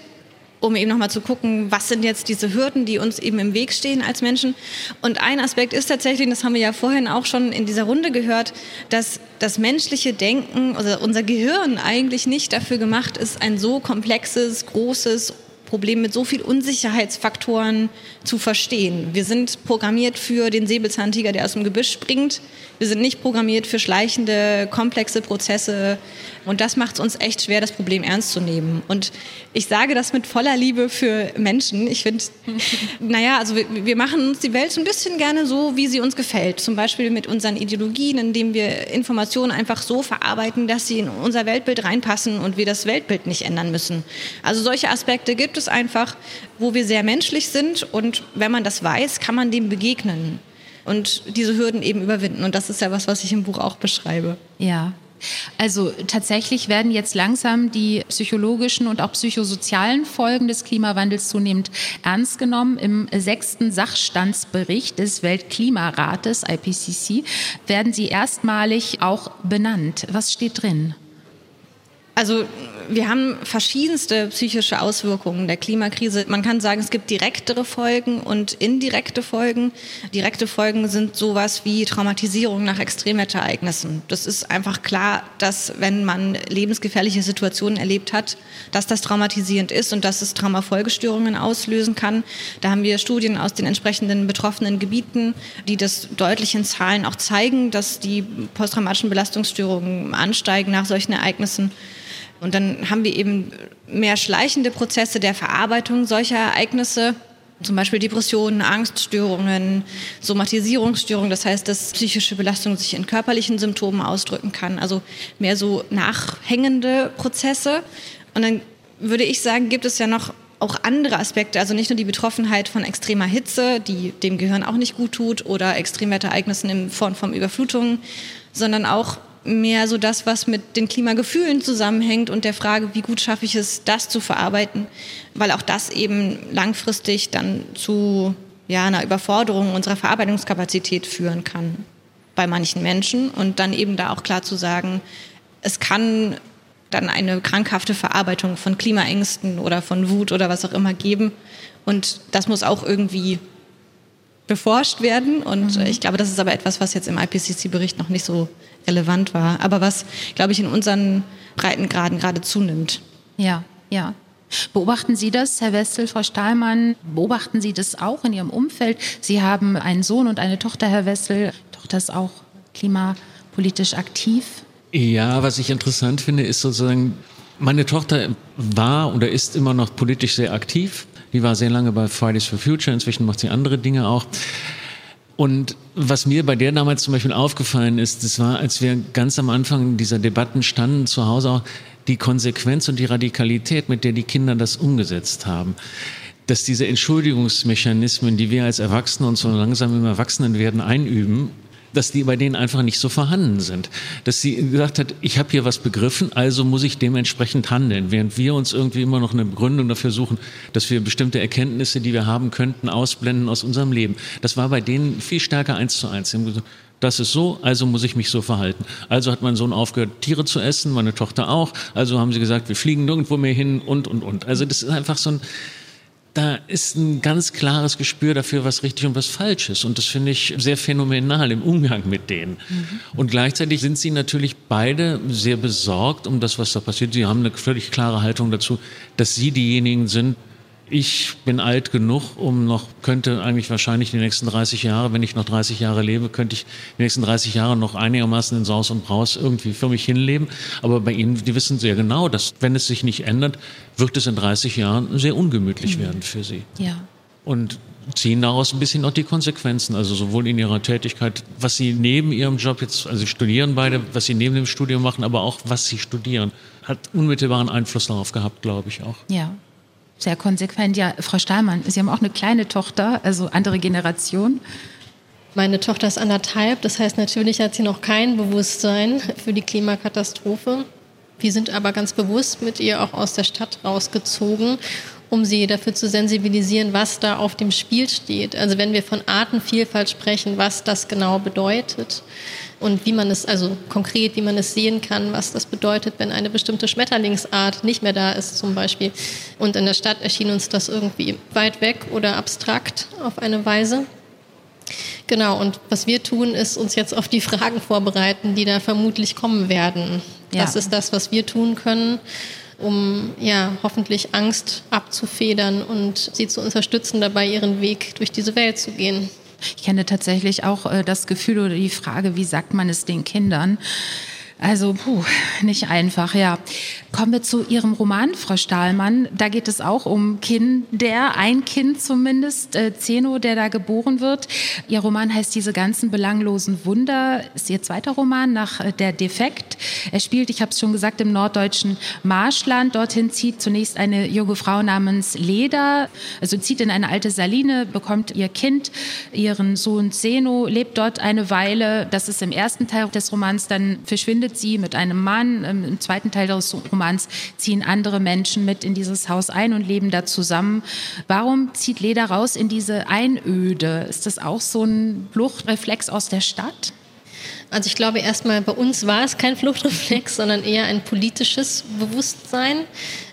um eben nochmal zu gucken, was sind jetzt diese Hürden, die uns eben im Weg stehen als Menschen. Und ein Aspekt ist tatsächlich, das haben wir ja vorhin auch schon in dieser Runde gehört, dass das menschliche Denken, also unser Gehirn eigentlich nicht dafür gemacht ist, ein so komplexes, großes, Problem mit so viel Unsicherheitsfaktoren zu verstehen. Wir sind programmiert für den Säbelzahntiger, der aus dem Gebüsch springt. Wir sind nicht programmiert für schleichende, komplexe Prozesse. Und das macht es uns echt schwer, das Problem ernst zu nehmen. Und ich sage das mit voller Liebe für Menschen. Ich finde, naja, also wir, wir machen uns die Welt so ein bisschen gerne so, wie sie uns gefällt. Zum Beispiel mit unseren Ideologien, indem wir Informationen einfach so verarbeiten, dass sie in unser Weltbild reinpassen und wir das Weltbild nicht ändern müssen. Also solche Aspekte gibt es es einfach, wo wir sehr menschlich sind und wenn man das weiß, kann man dem begegnen und diese Hürden eben überwinden. Und das ist ja was, was ich im Buch auch beschreibe. Ja. Also tatsächlich werden jetzt langsam die psychologischen und auch psychosozialen Folgen des Klimawandels zunehmend ernst genommen. Im sechsten Sachstandsbericht des Weltklimarates IPCC werden sie erstmalig auch benannt. Was steht drin? Also wir haben verschiedenste psychische Auswirkungen der Klimakrise. Man kann sagen, es gibt direktere Folgen und indirekte Folgen. Direkte Folgen sind sowas wie Traumatisierung nach Extremwetterereignissen. Das ist einfach klar, dass wenn man lebensgefährliche Situationen erlebt hat, dass das traumatisierend ist und dass es Traumafolgestörungen auslösen kann. Da haben wir Studien aus den entsprechenden betroffenen Gebieten, die das deutlich in Zahlen auch zeigen, dass die posttraumatischen Belastungsstörungen ansteigen nach solchen Ereignissen. Und dann haben wir eben mehr schleichende Prozesse der Verarbeitung solcher Ereignisse, zum Beispiel Depressionen, Angststörungen, Somatisierungsstörungen, das heißt, dass psychische Belastung sich in körperlichen Symptomen ausdrücken kann, also mehr so nachhängende Prozesse. Und dann würde ich sagen, gibt es ja noch auch andere Aspekte, also nicht nur die Betroffenheit von extremer Hitze, die dem Gehirn auch nicht gut tut, oder Extremwetterereignissen in Form von Überflutungen, sondern auch mehr so das, was mit den Klimagefühlen zusammenhängt und der Frage, wie gut schaffe ich es, das zu verarbeiten, weil auch das eben langfristig dann zu ja, einer Überforderung unserer Verarbeitungskapazität führen kann bei manchen Menschen und dann eben da auch klar zu sagen, es kann dann eine krankhafte Verarbeitung von Klimaängsten oder von Wut oder was auch immer geben und das muss auch irgendwie beforscht werden. Und mhm. ich glaube, das ist aber etwas, was jetzt im IPCC-Bericht noch nicht so relevant war, aber was, glaube ich, in unseren Breitengraden gerade zunimmt. Ja, ja. Beobachten Sie das, Herr Westel, Frau Stahlmann? Beobachten Sie das auch in Ihrem Umfeld? Sie haben einen Sohn und eine Tochter, Herr Westel. Die Tochter ist auch klimapolitisch aktiv. Ja, was ich interessant finde, ist sozusagen, meine Tochter war oder ist immer noch politisch sehr aktiv. Die war sehr lange bei Fridays for Future, inzwischen macht sie andere Dinge auch. Und was mir bei der damals zum Beispiel aufgefallen ist, das war, als wir ganz am Anfang dieser Debatten standen, zu Hause auch, die Konsequenz und die Radikalität, mit der die Kinder das umgesetzt haben. Dass diese Entschuldigungsmechanismen, die wir als Erwachsene und so langsam im Erwachsenenwerden einüben, dass die bei denen einfach nicht so vorhanden sind. Dass sie gesagt hat, ich habe hier was begriffen, also muss ich dementsprechend handeln. Während wir uns irgendwie immer noch eine Begründung dafür suchen, dass wir bestimmte Erkenntnisse, die wir haben könnten, ausblenden aus unserem Leben. Das war bei denen viel stärker eins zu eins. Das ist so, also muss ich mich so verhalten. Also hat mein Sohn aufgehört, Tiere zu essen, meine Tochter auch. Also haben sie gesagt, wir fliegen nirgendwo mehr hin und, und, und. Also das ist einfach so ein, da ist ein ganz klares Gespür dafür, was richtig und was falsch ist. Und das finde ich sehr phänomenal im Umgang mit denen. Mhm. Und gleichzeitig sind sie natürlich beide sehr besorgt um das, was da passiert. Sie haben eine völlig klare Haltung dazu, dass sie diejenigen sind, ich bin alt genug, um noch, könnte eigentlich wahrscheinlich die nächsten 30 Jahre, wenn ich noch 30 Jahre lebe, könnte ich die nächsten 30 Jahre noch einigermaßen in Saus und Braus irgendwie für mich hinleben. Aber bei Ihnen, die wissen sehr genau, dass wenn es sich nicht ändert, wird es in 30 Jahren sehr ungemütlich mhm. werden für Sie. Ja. Und ziehen daraus ein bisschen auch die Konsequenzen, also sowohl in ihrer Tätigkeit, was sie neben ihrem Job jetzt, also sie studieren beide, was sie neben dem Studium machen, aber auch was sie studieren. hat unmittelbaren Einfluss darauf gehabt, glaube ich auch. Ja. Sehr konsequent. Ja, Frau Stahlmann, Sie haben auch eine kleine Tochter, also andere Generation. Meine Tochter ist anderthalb, das heißt natürlich hat sie noch kein Bewusstsein für die Klimakatastrophe. Wir sind aber ganz bewusst mit ihr auch aus der Stadt rausgezogen, um sie dafür zu sensibilisieren, was da auf dem Spiel steht. Also wenn wir von Artenvielfalt sprechen, was das genau bedeutet und wie man es, also konkret, wie man es sehen kann, was das bedeutet, wenn eine bestimmte Schmetterlingsart nicht mehr da ist zum Beispiel. Und in der Stadt erschien uns das irgendwie weit weg oder abstrakt auf eine Weise. Genau, und was wir tun, ist uns jetzt auf die Fragen vorbereiten, die da vermutlich kommen werden. Ja. Das ist das, was wir tun können, um ja hoffentlich Angst abzufedern und sie zu unterstützen, dabei ihren Weg durch diese Welt zu gehen. Ich kenne tatsächlich auch äh, das Gefühl oder die Frage, wie sagt man es den Kindern? Also, puh, nicht einfach, ja. Kommen wir zu Ihrem Roman, Frau Stahlmann. Da geht es auch um Kinder, ein Kind zumindest, äh, Zeno, der da geboren wird. Ihr Roman heißt Diese ganzen belanglosen Wunder, ist Ihr zweiter Roman nach äh, Der Defekt. Er spielt, ich habe es schon gesagt, im norddeutschen Marschland. Dorthin zieht zunächst eine junge Frau namens Leda, also zieht in eine alte Saline, bekommt ihr Kind, ihren Sohn Zeno, lebt dort eine Weile. Das ist im ersten Teil des Romans, dann verschwindet sie mit einem Mann. Im zweiten Teil des Romans ziehen andere Menschen mit in dieses Haus ein und leben da zusammen. Warum zieht Leda raus in diese Einöde? Ist das auch so ein Fluchtreflex aus der Stadt? Also ich glaube erstmal, bei uns war es kein Fluchtreflex, sondern eher ein politisches Bewusstsein.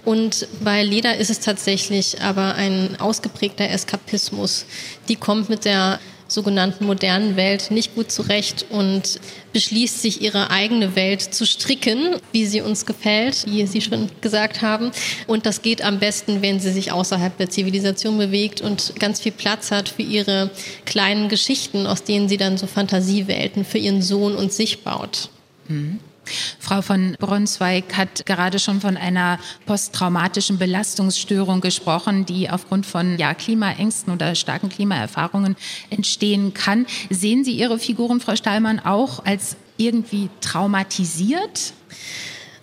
Und bei Leda ist es tatsächlich aber ein ausgeprägter Eskapismus. Die kommt mit der sogenannten modernen Welt nicht gut zurecht und beschließt sich ihre eigene Welt zu stricken, wie sie uns gefällt, wie Sie schon gesagt haben. Und das geht am besten, wenn sie sich außerhalb der Zivilisation bewegt und ganz viel Platz hat für ihre kleinen Geschichten, aus denen sie dann so Fantasiewelten für ihren Sohn und sich baut. Mhm. Frau von Brunswijk hat gerade schon von einer posttraumatischen Belastungsstörung gesprochen, die aufgrund von ja, Klimaängsten oder starken Klimaerfahrungen entstehen kann. Sehen Sie Ihre Figuren, Frau Stahlmann, auch als irgendwie traumatisiert?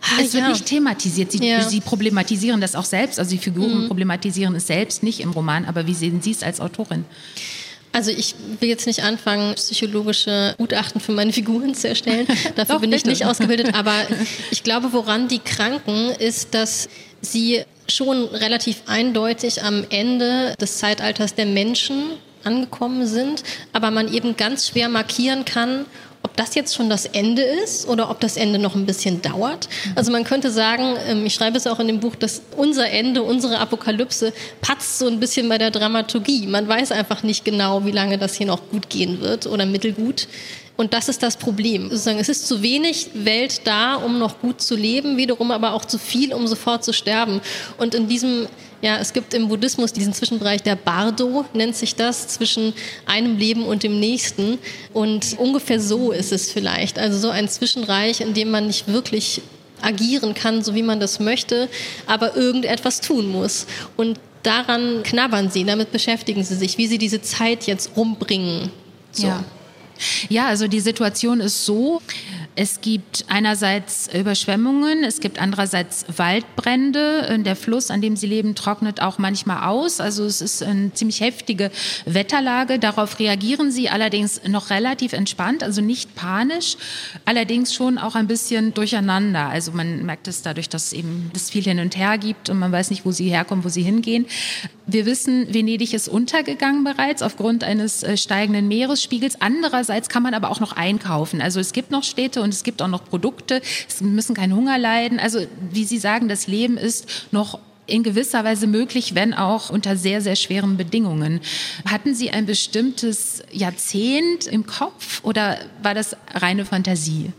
Ah, es wird ja. nicht thematisiert. Sie, ja. Sie, problematisieren das auch selbst. Also die Figuren mhm. problematisieren es selbst nicht im Roman. Aber wie sehen Sie es als Autorin? Also ich will jetzt nicht anfangen, psychologische Gutachten für meine Figuren zu erstellen. Dafür Doch, bin ich nicht ausgebildet. Aber ich glaube, woran die kranken, ist, dass sie schon relativ eindeutig am Ende des Zeitalters der Menschen angekommen sind, aber man eben ganz schwer markieren kann, das jetzt schon das Ende ist oder ob das Ende noch ein bisschen dauert. Also man könnte sagen, ähm, ich schreibe es auch in dem Buch, dass unser Ende, unsere Apokalypse patzt so ein bisschen bei der Dramaturgie. Man weiß einfach nicht genau, wie lange das hier noch gut gehen wird oder mittelgut. Und das ist das Problem. Sozusagen, es ist zu wenig Welt da, um noch gut zu leben, wiederum aber auch zu viel, um sofort zu sterben. Und in diesem ja, es gibt im Buddhismus diesen Zwischenbereich, der Bardo nennt sich das, zwischen einem Leben und dem nächsten. Und ungefähr so ist es vielleicht. Also so ein Zwischenreich, in dem man nicht wirklich agieren kann, so wie man das möchte, aber irgendetwas tun muss. Und daran knabbern sie, damit beschäftigen sie sich, wie sie diese Zeit jetzt rumbringen. So. Ja. Ja, also die Situation ist so, es gibt einerseits Überschwemmungen, es gibt andererseits Waldbrände. Der Fluss, an dem sie leben, trocknet auch manchmal aus. Also es ist eine ziemlich heftige Wetterlage. Darauf reagieren sie allerdings noch relativ entspannt, also nicht panisch, allerdings schon auch ein bisschen durcheinander. Also man merkt es dadurch, dass es eben das viel hin und her gibt und man weiß nicht, wo sie herkommen, wo sie hingehen. Wir wissen, Venedig ist untergegangen bereits aufgrund eines äh, steigenden Meeresspiegels. Andererseits kann man aber auch noch einkaufen. Also es gibt noch Städte und es gibt auch noch Produkte. Es müssen keinen Hunger leiden. Also wie Sie sagen, das Leben ist noch in gewisser Weise möglich, wenn auch unter sehr, sehr schweren Bedingungen. Hatten Sie ein bestimmtes Jahrzehnt im Kopf oder war das reine Fantasie?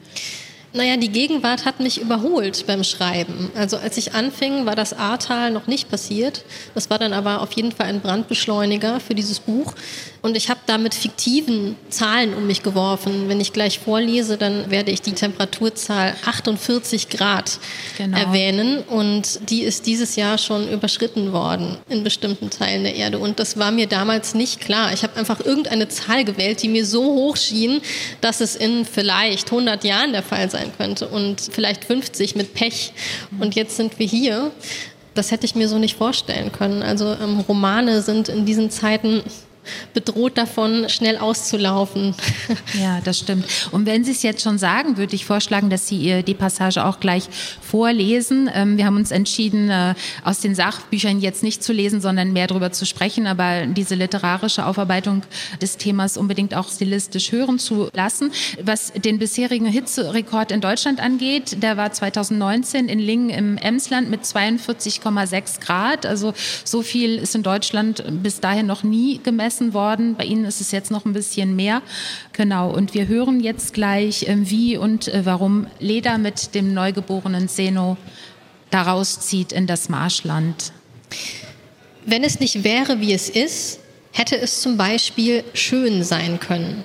Naja, die Gegenwart hat mich überholt beim Schreiben. Also als ich anfing, war das Ahrtal noch nicht passiert. Das war dann aber auf jeden Fall ein Brandbeschleuniger für dieses Buch. Und ich habe da mit fiktiven Zahlen um mich geworfen. Wenn ich gleich vorlese, dann werde ich die Temperaturzahl 48 Grad genau. erwähnen. Und die ist dieses Jahr schon überschritten worden in bestimmten Teilen der Erde. Und das war mir damals nicht klar. Ich habe einfach irgendeine Zahl gewählt, die mir so hoch schien, dass es in vielleicht 100 Jahren der Fall sein sein könnte und vielleicht 50 mit Pech. Und jetzt sind wir hier. Das hätte ich mir so nicht vorstellen können. Also ähm, Romane sind in diesen Zeiten bedroht davon, schnell auszulaufen. Ja, das stimmt. Und wenn Sie es jetzt schon sagen, würde ich vorschlagen, dass Sie ihr die Passage auch gleich vorlesen. Ähm, wir haben uns entschieden, äh, aus den Sachbüchern jetzt nicht zu lesen, sondern mehr darüber zu sprechen, aber diese literarische Aufarbeitung des Themas unbedingt auch stilistisch hören zu lassen. Was den bisherigen Hitzerekord in Deutschland angeht, der war 2019 in Lingen im Emsland mit 42,6 Grad. Also so viel ist in Deutschland bis dahin noch nie gemessen gemessen worden. Bei Ihnen ist es jetzt noch ein bisschen mehr. Genau. Und wir hören jetzt gleich, ähm, wie und äh, warum Leda mit dem neugeborenen Zeno daraus zieht in das Marschland. Wenn es nicht wäre, wie es ist, hätte es zum Beispiel schön sein können.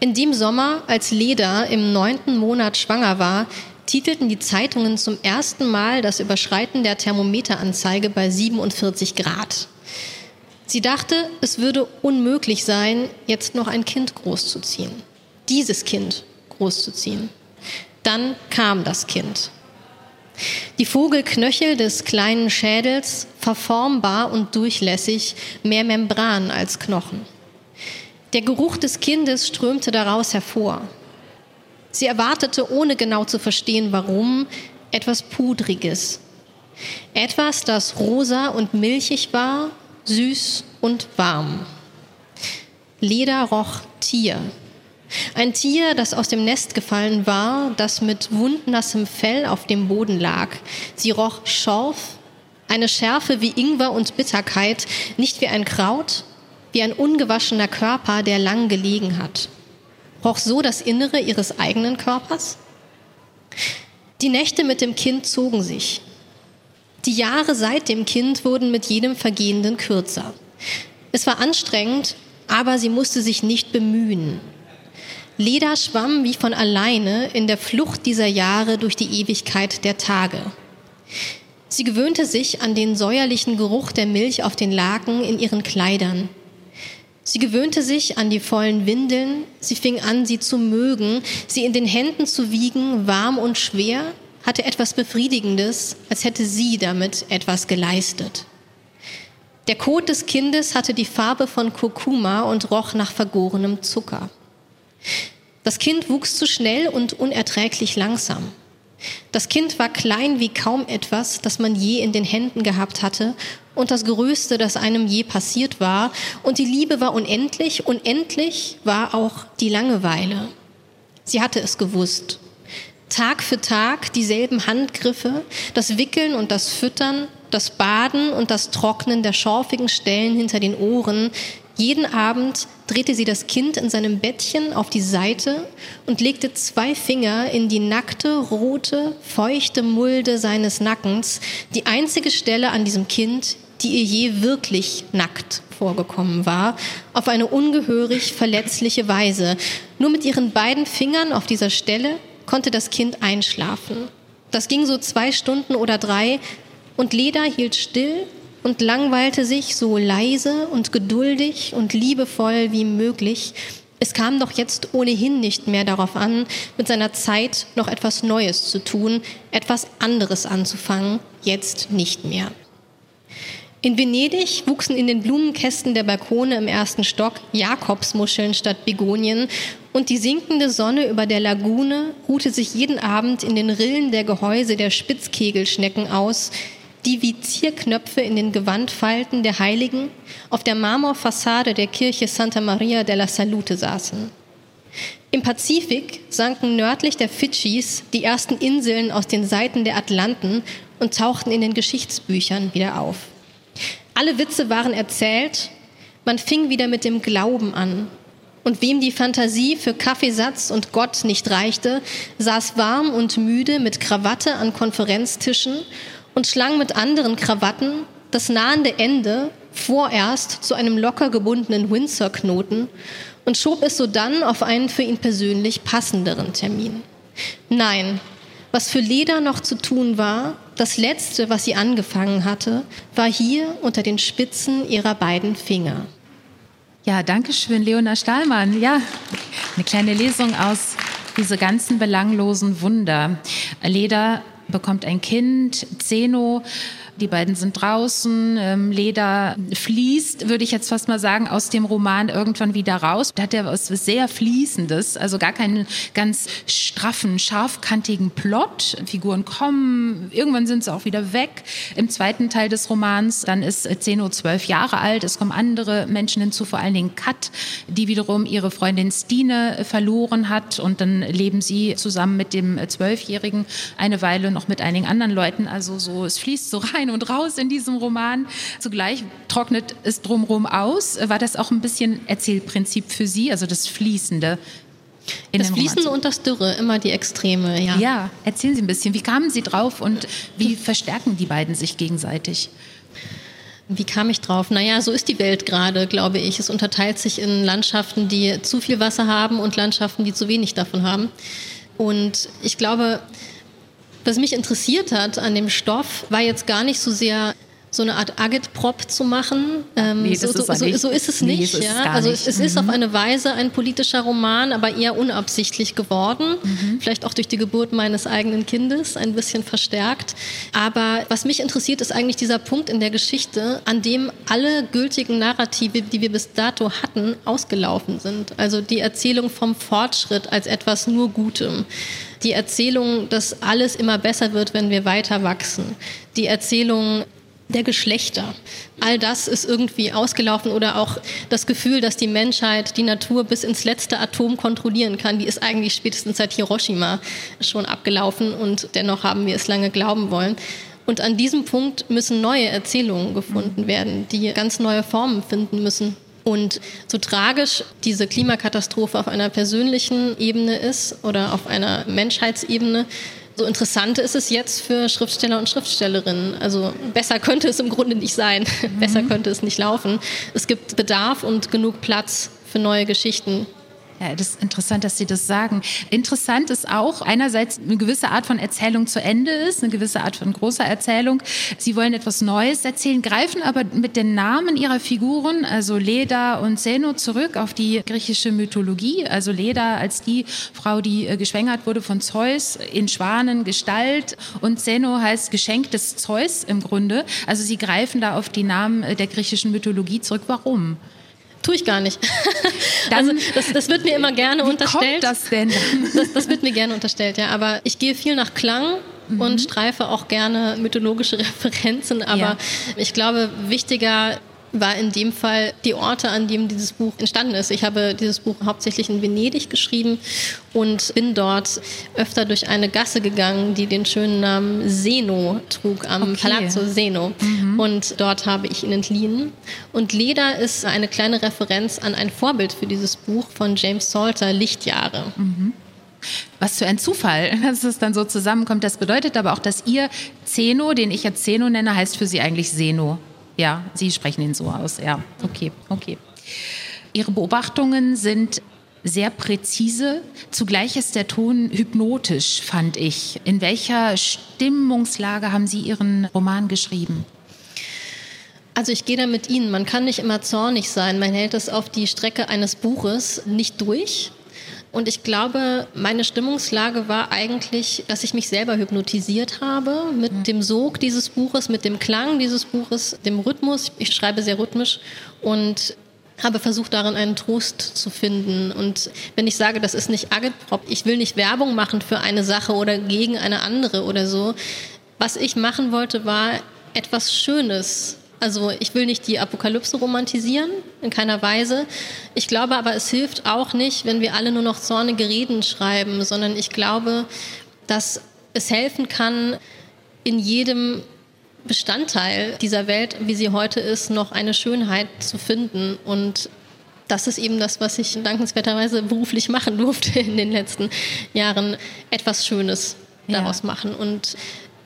In dem Sommer, als Leda im neunten Monat schwanger war, titelten die Zeitungen zum ersten Mal das Überschreiten der Thermometeranzeige bei 47 Grad. Sie dachte, es würde unmöglich sein, jetzt noch ein Kind großzuziehen. Dieses Kind großzuziehen. Dann kam das Kind. Die Vogelknöchel des kleinen Schädels, verformbar und durchlässig, mehr Membran als Knochen. Der Geruch des Kindes strömte daraus hervor. Sie erwartete, ohne genau zu verstehen warum, etwas Pudriges. Etwas, das rosa und milchig war süß und warm. Leder roch Tier. Ein Tier, das aus dem Nest gefallen war, das mit wundnassem Fell auf dem Boden lag. Sie roch Schorf, eine Schärfe wie Ingwer und Bitterkeit, nicht wie ein Kraut, wie ein ungewaschener Körper, der lang gelegen hat. Roch so das Innere ihres eigenen Körpers? Die Nächte mit dem Kind zogen sich. Die Jahre seit dem Kind wurden mit jedem Vergehenden kürzer. Es war anstrengend, aber sie musste sich nicht bemühen. Leda schwamm wie von alleine in der Flucht dieser Jahre durch die Ewigkeit der Tage. Sie gewöhnte sich an den säuerlichen Geruch der Milch auf den Laken in ihren Kleidern. Sie gewöhnte sich an die vollen Windeln, sie fing an, sie zu mögen, sie in den Händen zu wiegen, warm und schwer, hatte etwas Befriedigendes, als hätte sie damit etwas geleistet. Der Kot des Kindes hatte die Farbe von Kurkuma und roch nach vergorenem Zucker. Das Kind wuchs zu schnell und unerträglich langsam. Das Kind war klein wie kaum etwas, das man je in den Händen gehabt hatte und das Größte, das einem je passiert war. Und die Liebe war unendlich, unendlich war auch die Langeweile. Sie hatte es gewusst. Tag für Tag dieselben Handgriffe, das Wickeln und das Füttern, das Baden und das Trocknen der schorfigen Stellen hinter den Ohren. Jeden Abend drehte sie das Kind in seinem Bettchen auf die Seite und legte zwei Finger in die nackte, rote, feuchte Mulde seines Nackens, die einzige Stelle an diesem Kind, die ihr je wirklich nackt vorgekommen war, auf eine ungehörig verletzliche Weise. Nur mit ihren beiden Fingern auf dieser Stelle konnte das Kind einschlafen. Das ging so zwei Stunden oder drei und Leda hielt still und langweilte sich so leise und geduldig und liebevoll wie möglich. Es kam doch jetzt ohnehin nicht mehr darauf an, mit seiner Zeit noch etwas Neues zu tun, etwas anderes anzufangen, jetzt nicht mehr. In Venedig wuchsen in den Blumenkästen der Balkone im ersten Stock Jakobsmuscheln statt Begonien und die sinkende Sonne über der Lagune ruhte sich jeden Abend in den Rillen der Gehäuse der Spitzkegelschnecken aus, die wie Zierknöpfe in den Gewandfalten der Heiligen auf der Marmorfassade der Kirche Santa Maria della Salute saßen. Im Pazifik sanken nördlich der Fidschis die ersten Inseln aus den Seiten der Atlanten und tauchten in den Geschichtsbüchern wieder auf. Alle Witze waren erzählt, man fing wieder mit dem Glauben an. Und wem die Fantasie für Kaffeesatz und Gott nicht reichte, saß warm und müde mit Krawatte an Konferenztischen und schlang mit anderen Krawatten das nahende Ende vorerst zu einem locker gebundenen Windsor-Knoten und schob es sodann auf einen für ihn persönlich passenderen Termin. Nein, was für Leda noch zu tun war, das Letzte, was sie angefangen hatte, war hier unter den Spitzen ihrer beiden Finger. Ja, danke schön, Leona Stahlmann. Ja, eine kleine Lesung aus Diese ganzen belanglosen Wunder. Leda bekommt ein Kind, Zeno die beiden sind draußen. Ähm, Leda fließt, würde ich jetzt fast mal sagen, aus dem Roman irgendwann wieder raus. Da hat er was sehr Fließendes, also gar keinen ganz straffen, scharfkantigen Plot. Figuren kommen, irgendwann sind sie auch wieder weg. Im zweiten Teil des Romans, dann ist Zeno zwölf Jahre alt. Es kommen andere Menschen hinzu, vor allen Dingen Kat, die wiederum ihre Freundin Stine verloren hat. Und dann leben sie zusammen mit dem Zwölfjährigen eine Weile noch mit einigen anderen Leuten. Also so, es fließt so rein und raus in diesem Roman. Zugleich trocknet es drumherum aus. War das auch ein bisschen Erzählprinzip für Sie, also das Fließende? das Fließende und das Dürre, immer die Extreme, ja. Ja, erzählen Sie ein bisschen. Wie kamen Sie drauf und wie verstärken die beiden sich gegenseitig? Wie kam ich drauf? Naja, so ist die Welt gerade, glaube ich. Es unterteilt sich in Landschaften, die zu viel Wasser haben und Landschaften, die zu wenig davon haben. Und ich glaube, was mich interessiert hat an dem Stoff, war jetzt gar nicht so sehr so eine Art Agitprop zu machen. Ähm, nee, so, so, so, so, ist es nicht. Nee, ist ja? Also es, es mhm. ist auf eine Weise ein politischer Roman, aber eher unabsichtlich geworden. Mhm. Vielleicht auch durch die Geburt meines eigenen Kindes ein bisschen verstärkt. Aber was mich interessiert, ist eigentlich dieser Punkt in der Geschichte, an dem alle gültigen Narrative, die wir bis dato hatten, ausgelaufen sind. Also die Erzählung vom Fortschritt als etwas nur Gutem die Erzählung, dass alles immer besser wird, wenn wir weiter wachsen, die Erzählung der Geschlechter. All das ist irgendwie ausgelaufen oder auch das Gefühl, dass die Menschheit die Natur bis ins letzte Atom kontrollieren kann, die ist eigentlich spätestens seit Hiroshima schon abgelaufen und dennoch haben wir es lange glauben wollen. Und an diesem Punkt müssen neue Erzählungen gefunden werden, die ganz neue Formen finden müssen. Und so tragisch diese Klimakatastrophe auf einer persönlichen Ebene ist oder auf einer Menschheitsebene, so interessant ist es jetzt für Schriftsteller und Schriftstellerinnen. Also besser könnte es im Grunde nicht sein. Mhm. Besser könnte es nicht laufen. Es gibt Bedarf und genug Platz für neue Geschichten. Ja, das ist interessant, dass Sie das sagen. Interessant ist auch einerseits eine gewisse Art von Erzählung zu Ende ist, eine gewisse Art von großer Erzählung. Sie wollen etwas Neues erzählen, greifen aber mit den Namen ihrer Figuren, also Leda und Zeno, zurück auf die griechische Mythologie. Also Leda als die Frau, die äh, geschwängert wurde von Zeus in Schwanengestalt und Zeno heißt Geschenk des Zeus im Grunde. Also sie greifen da auf die Namen äh, der griechischen Mythologie zurück. Warum? Tue ich gar nicht. also das, das, wird mir immer gerne unterstellt. Kommt das denn? Das, das, wird mir gerne unterstellt, ja. Aber ich gehe viel nach Klang mhm. und streife auch gerne mythologische Referenzen. Aber ja. ich glaube, wichtiger war in dem Fall die Orte, an denen dieses Buch entstanden ist. Ich habe dieses Buch hauptsächlich in Venedig geschrieben und bin dort öfter durch eine Gasse gegangen, die den schönen Namen Seno trug, am okay. Palazzo Seno. Mhm. Und dort habe ich ihn entliehen. Und Leda ist eine kleine Referenz an ein Vorbild für dieses Buch von James Salter, Lichtjahre. Mhm. Was für ein Zufall, dass es dann so zusammenkommt. Das bedeutet aber auch, dass ihr Zeno, den ich jetzt Zeno nenne, heißt für Sie eigentlich Seno. Ja, Sie sprechen ihn so aus. Ja, okay, okay. Ihre Beobachtungen sind sehr präzise. Zugleich ist der Ton hypnotisch, fand ich. In welcher Stimmungslage haben Sie Ihren Roman geschrieben? Also ich gehe da mit Ihnen. Man kann nicht immer zornig sein. Man hält es auf die Strecke eines Buches nicht durch. Und ich glaube, meine Stimmungslage war eigentlich, dass ich mich selber hypnotisiert habe mit dem Sog dieses Buches, mit dem Klang dieses Buches, dem Rhythmus. Ich schreibe sehr rhythmisch und habe versucht, darin einen Trost zu finden. Und wenn ich sage, das ist nicht Agitprop, ich will nicht Werbung machen für eine Sache oder gegen eine andere oder so. Was ich machen wollte, war etwas Schönes also ich will nicht die Apokalypse romantisieren, in keiner Weise. Ich glaube aber, es hilft auch nicht, wenn wir alle nur noch zornige Reden schreiben, sondern ich glaube, dass es helfen kann, in jedem Bestandteil dieser Welt, wie sie heute ist, noch eine Schönheit zu finden. Und das ist eben das, was ich dankenswerterweise beruflich machen durfte in den letzten Jahren, etwas Schönes daraus ja. machen. Und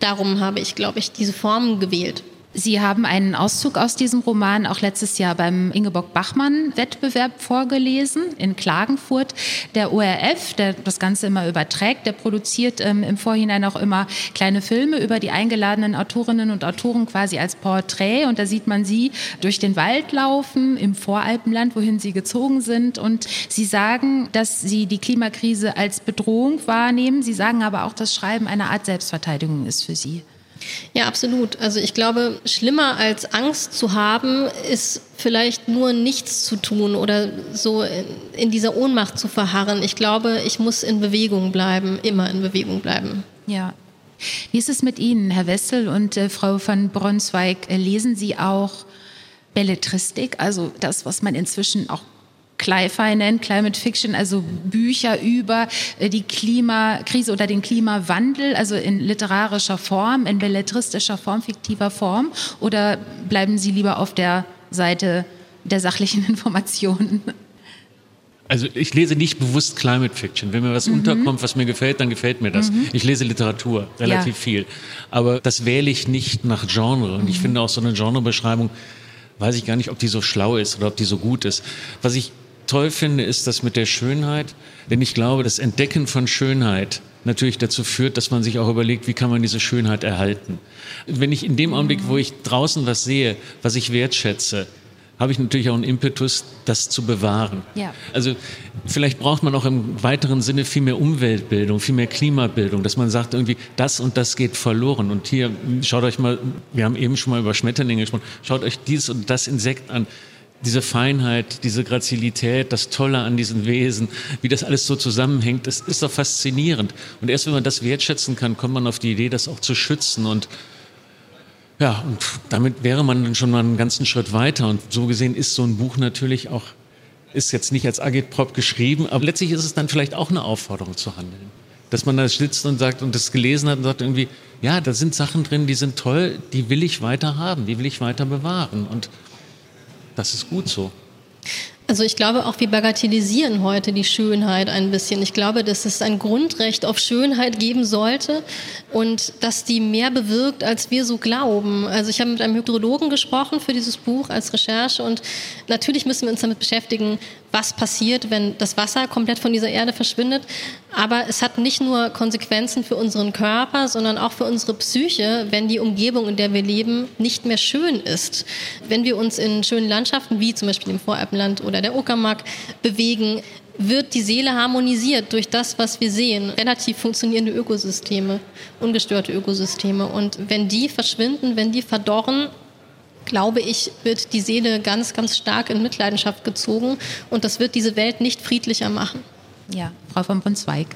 darum habe ich, glaube ich, diese Formen gewählt. Sie haben einen Auszug aus diesem Roman auch letztes Jahr beim Ingeborg-Bachmann-Wettbewerb vorgelesen in Klagenfurt. Der ORF, der das Ganze immer überträgt, der produziert ähm, im Vorhinein auch immer kleine Filme über die eingeladenen Autorinnen und Autoren quasi als Porträt. Und da sieht man sie durch den Wald laufen im Voralpenland, wohin sie gezogen sind. Und sie sagen, dass sie die Klimakrise als Bedrohung wahrnehmen. Sie sagen aber auch, dass Schreiben eine Art Selbstverteidigung ist für sie. Ja, absolut. Also ich glaube, schlimmer als Angst zu haben, ist vielleicht nur nichts zu tun oder so in dieser Ohnmacht zu verharren. Ich glaube, ich muss in Bewegung bleiben, immer in Bewegung bleiben. Ja. Wie ist es mit Ihnen, Herr Wessel und äh, Frau von Bronsweig? Lesen Sie auch Belletristik, also das, was man inzwischen auch Cli-Fi nennt, Climate Fiction, also Bücher über äh, die Klimakrise oder den Klimawandel, also in literarischer Form, in belletristischer Form, fiktiver Form? Oder bleiben Sie lieber auf der Seite der sachlichen Informationen? Also ich lese nicht bewusst Climate Fiction. Wenn mir was mhm. unterkommt, was mir gefällt, dann gefällt mir das. Mhm. Ich lese Literatur, relativ ja. viel. Aber das wähle ich nicht nach Genre. Und mhm. ich finde auch so eine Genrebeschreibung, weiß ich gar nicht, ob die so schlau ist oder ob die so gut ist. Was ich toll finde, ist das mit der Schönheit, denn ich glaube, das Entdecken von Schönheit natürlich dazu führt, dass man sich auch überlegt, wie kann man diese Schönheit erhalten. Wenn ich in dem Augenblick, wo ich draußen was sehe, was ich wertschätze, habe ich natürlich auch einen Impetus, das zu bewahren. Ja. Also vielleicht braucht man auch im weiteren Sinne viel mehr Umweltbildung, viel mehr Klimabildung, dass man sagt irgendwie, das und das geht verloren. Und hier schaut euch mal, wir haben eben schon mal über Schmetterlinge gesprochen, schaut euch dieses und das Insekt an diese Feinheit, diese Grazilität, das Tolle an diesen Wesen, wie das alles so zusammenhängt, das ist doch faszinierend. Und erst wenn man das wertschätzen kann, kommt man auf die Idee, das auch zu schützen und ja, und damit wäre man dann schon mal einen ganzen Schritt weiter. Und so gesehen ist so ein Buch natürlich auch, ist jetzt nicht als Agitprop geschrieben, aber letztlich ist es dann vielleicht auch eine Aufforderung zu handeln. Dass man da sitzt und sagt und das gelesen hat und sagt irgendwie, ja, da sind Sachen drin, die sind toll, die will ich weiter haben, die will ich weiter bewahren. Und das ist gut so. Also ich glaube auch, wir bagatellisieren heute die Schönheit ein bisschen. Ich glaube, dass es ein Grundrecht auf Schönheit geben sollte und dass die mehr bewirkt, als wir so glauben. Also ich habe mit einem Hydrologen gesprochen für dieses Buch als Recherche und natürlich müssen wir uns damit beschäftigen, was passiert, wenn das Wasser komplett von dieser Erde verschwindet. Aber es hat nicht nur Konsequenzen für unseren Körper, sondern auch für unsere Psyche, wenn die Umgebung, in der wir leben, nicht mehr schön ist. Wenn wir uns in schönen Landschaften wie zum Beispiel im Voralpenland oder der Uckermark bewegen, wird die Seele harmonisiert durch das, was wir sehen. Relativ funktionierende Ökosysteme, ungestörte Ökosysteme. Und wenn die verschwinden, wenn die verdorren, glaube ich, wird die Seele ganz, ganz stark in Mitleidenschaft gezogen und das wird diese Welt nicht friedlicher machen. Ja, Frau von Brunsweig.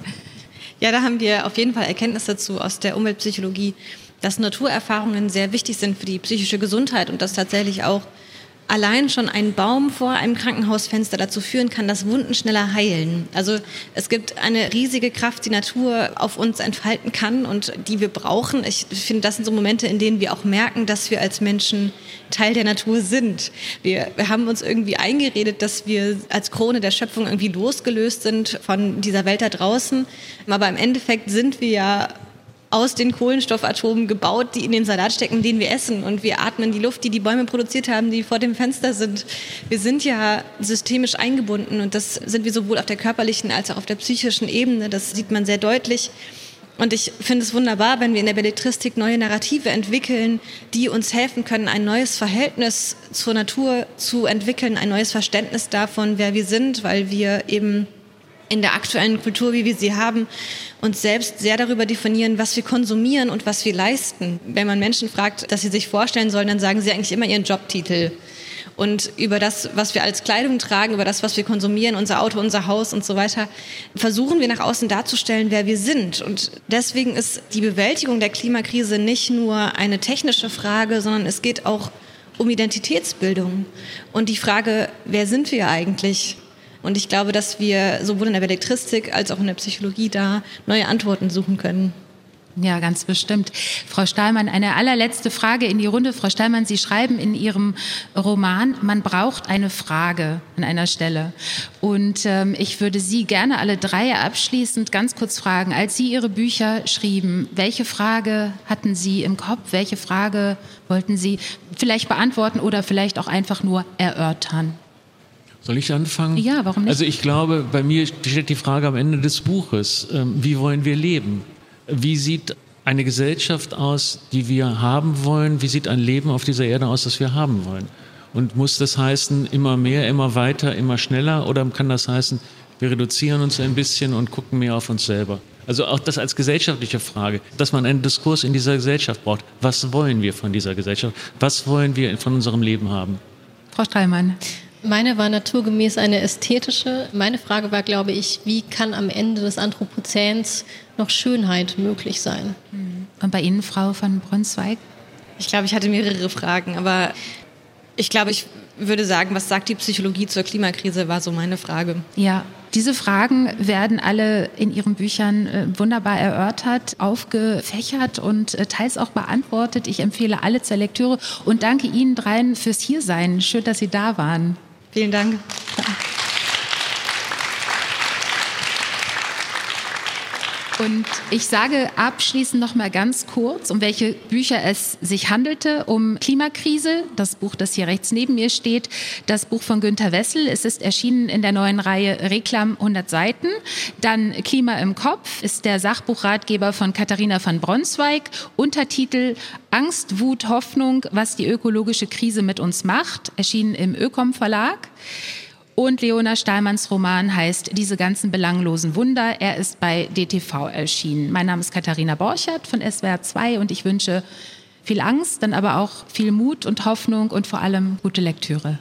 Ja, da haben wir auf jeden Fall Erkenntnisse dazu aus der Umweltpsychologie, dass Naturerfahrungen sehr wichtig sind für die psychische Gesundheit und dass tatsächlich auch allein schon ein Baum vor einem Krankenhausfenster dazu führen kann, dass Wunden schneller heilen. Also es gibt eine riesige Kraft, die Natur auf uns entfalten kann und die wir brauchen. Ich finde, das sind so Momente, in denen wir auch merken, dass wir als Menschen Teil der Natur sind. Wir, wir haben uns irgendwie eingeredet, dass wir als Krone der Schöpfung irgendwie losgelöst sind von dieser Welt da draußen. Aber im Endeffekt sind wir ja aus den Kohlenstoffatomen gebaut, die in den Salat stecken, den wir essen. Und wir atmen die Luft, die die Bäume produziert haben, die vor dem Fenster sind. Wir sind ja systemisch eingebunden und das sind wir sowohl auf der körperlichen als auch auf der psychischen Ebene. Das sieht man sehr deutlich. Und ich finde es wunderbar, wenn wir in der Belletristik neue Narrative entwickeln, die uns helfen können, ein neues Verhältnis zur Natur zu entwickeln, ein neues Verständnis davon, wer wir sind, weil wir eben in der aktuellen Kultur, wie wir sie haben, uns selbst sehr darüber definieren, was wir konsumieren und was wir leisten. Wenn man Menschen fragt, dass sie sich vorstellen sollen, dann sagen sie eigentlich immer ihren Jobtitel. Und über das, was wir als Kleidung tragen, über das, was wir konsumieren, unser Auto, unser Haus und so weiter, versuchen wir nach außen darzustellen, wer wir sind. Und deswegen ist die Bewältigung der Klimakrise nicht nur eine technische Frage, sondern es geht auch um Identitätsbildung und die Frage, wer sind wir eigentlich? Und ich glaube, dass wir sowohl in der Elektristik als auch in der Psychologie da neue Antworten suchen können. Ja, ganz bestimmt. Frau Stahlmann, eine allerletzte Frage in die Runde. Frau Stahlmann, Sie schreiben in Ihrem Roman, man braucht eine Frage an einer Stelle. Und ähm, ich würde Sie gerne alle drei abschließend ganz kurz fragen, als Sie Ihre Bücher schrieben, welche Frage hatten Sie im Kopf? Welche Frage wollten Sie vielleicht beantworten oder vielleicht auch einfach nur erörtern? Soll ich anfangen? Ja, warum nicht? Also ich glaube, bei mir steht die Frage am Ende des Buches, ähm, wie wollen wir leben? Wie sieht eine Gesellschaft aus, die wir haben wollen? Wie sieht ein Leben auf dieser Erde aus, das wir haben wollen? Und muss das heißen, immer mehr, immer weiter, immer schneller? Oder kann das heißen, wir reduzieren uns ein bisschen und gucken mehr auf uns selber? Also auch das als gesellschaftliche Frage, dass man einen Diskurs in dieser Gesellschaft braucht. Was wollen wir von dieser Gesellschaft? Was wollen wir von unserem Leben haben? Frau Streilmann. Meine war naturgemäß eine ästhetische. Meine Frage war, glaube ich, wie kann am Ende des Anthropozäns noch Schönheit möglich sein? Mhm. Und bei Ihnen, Frau von Brunsweig? Ich glaube, ich hatte mehrere Fragen, aber ich glaube, ich würde sagen, was sagt die Psychologie zur Klimakrise, war so meine Frage. Ja, diese Fragen werden alle in Ihren Büchern äh, wunderbar erörtert, aufgefächert und äh, teils auch beantwortet. Ich empfehle alle zur Lektüre und danke Ihnen dreien fürs Hiersein. Schön, dass Sie da waren. Vielen Dank. Und ich sage abschließend noch mal ganz kurz, um welche Bücher es sich handelte. Um Klimakrise, das Buch, das hier rechts neben mir steht, das Buch von Günter Wessel. Es ist erschienen in der neuen Reihe Reklam 100 Seiten. Dann Klima im Kopf ist der Sachbuchratgeber von Katharina van Bronswijk. Untertitel Angst, Wut, Hoffnung, was die ökologische Krise mit uns macht, erschienen im Ökom Verlag. Und Leona Stahlmanns Roman heißt Diese ganzen belanglosen Wunder. Er ist bei DTV erschienen. Mein Name ist Katharina Borchert von SWR 2 und ich wünsche viel Angst, dann aber auch viel Mut und Hoffnung und vor allem gute Lektüre.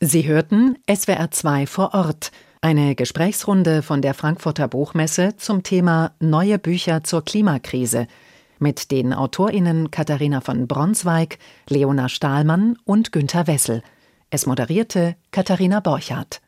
Sie hörten SWR 2 vor Ort. Eine Gesprächsrunde von der Frankfurter Buchmesse zum Thema Neue Bücher zur Klimakrise mit den AutorInnen Katharina von Bronsweig, Leona Stahlmann und Günter Wessel. Es moderierte Katharina Borchardt.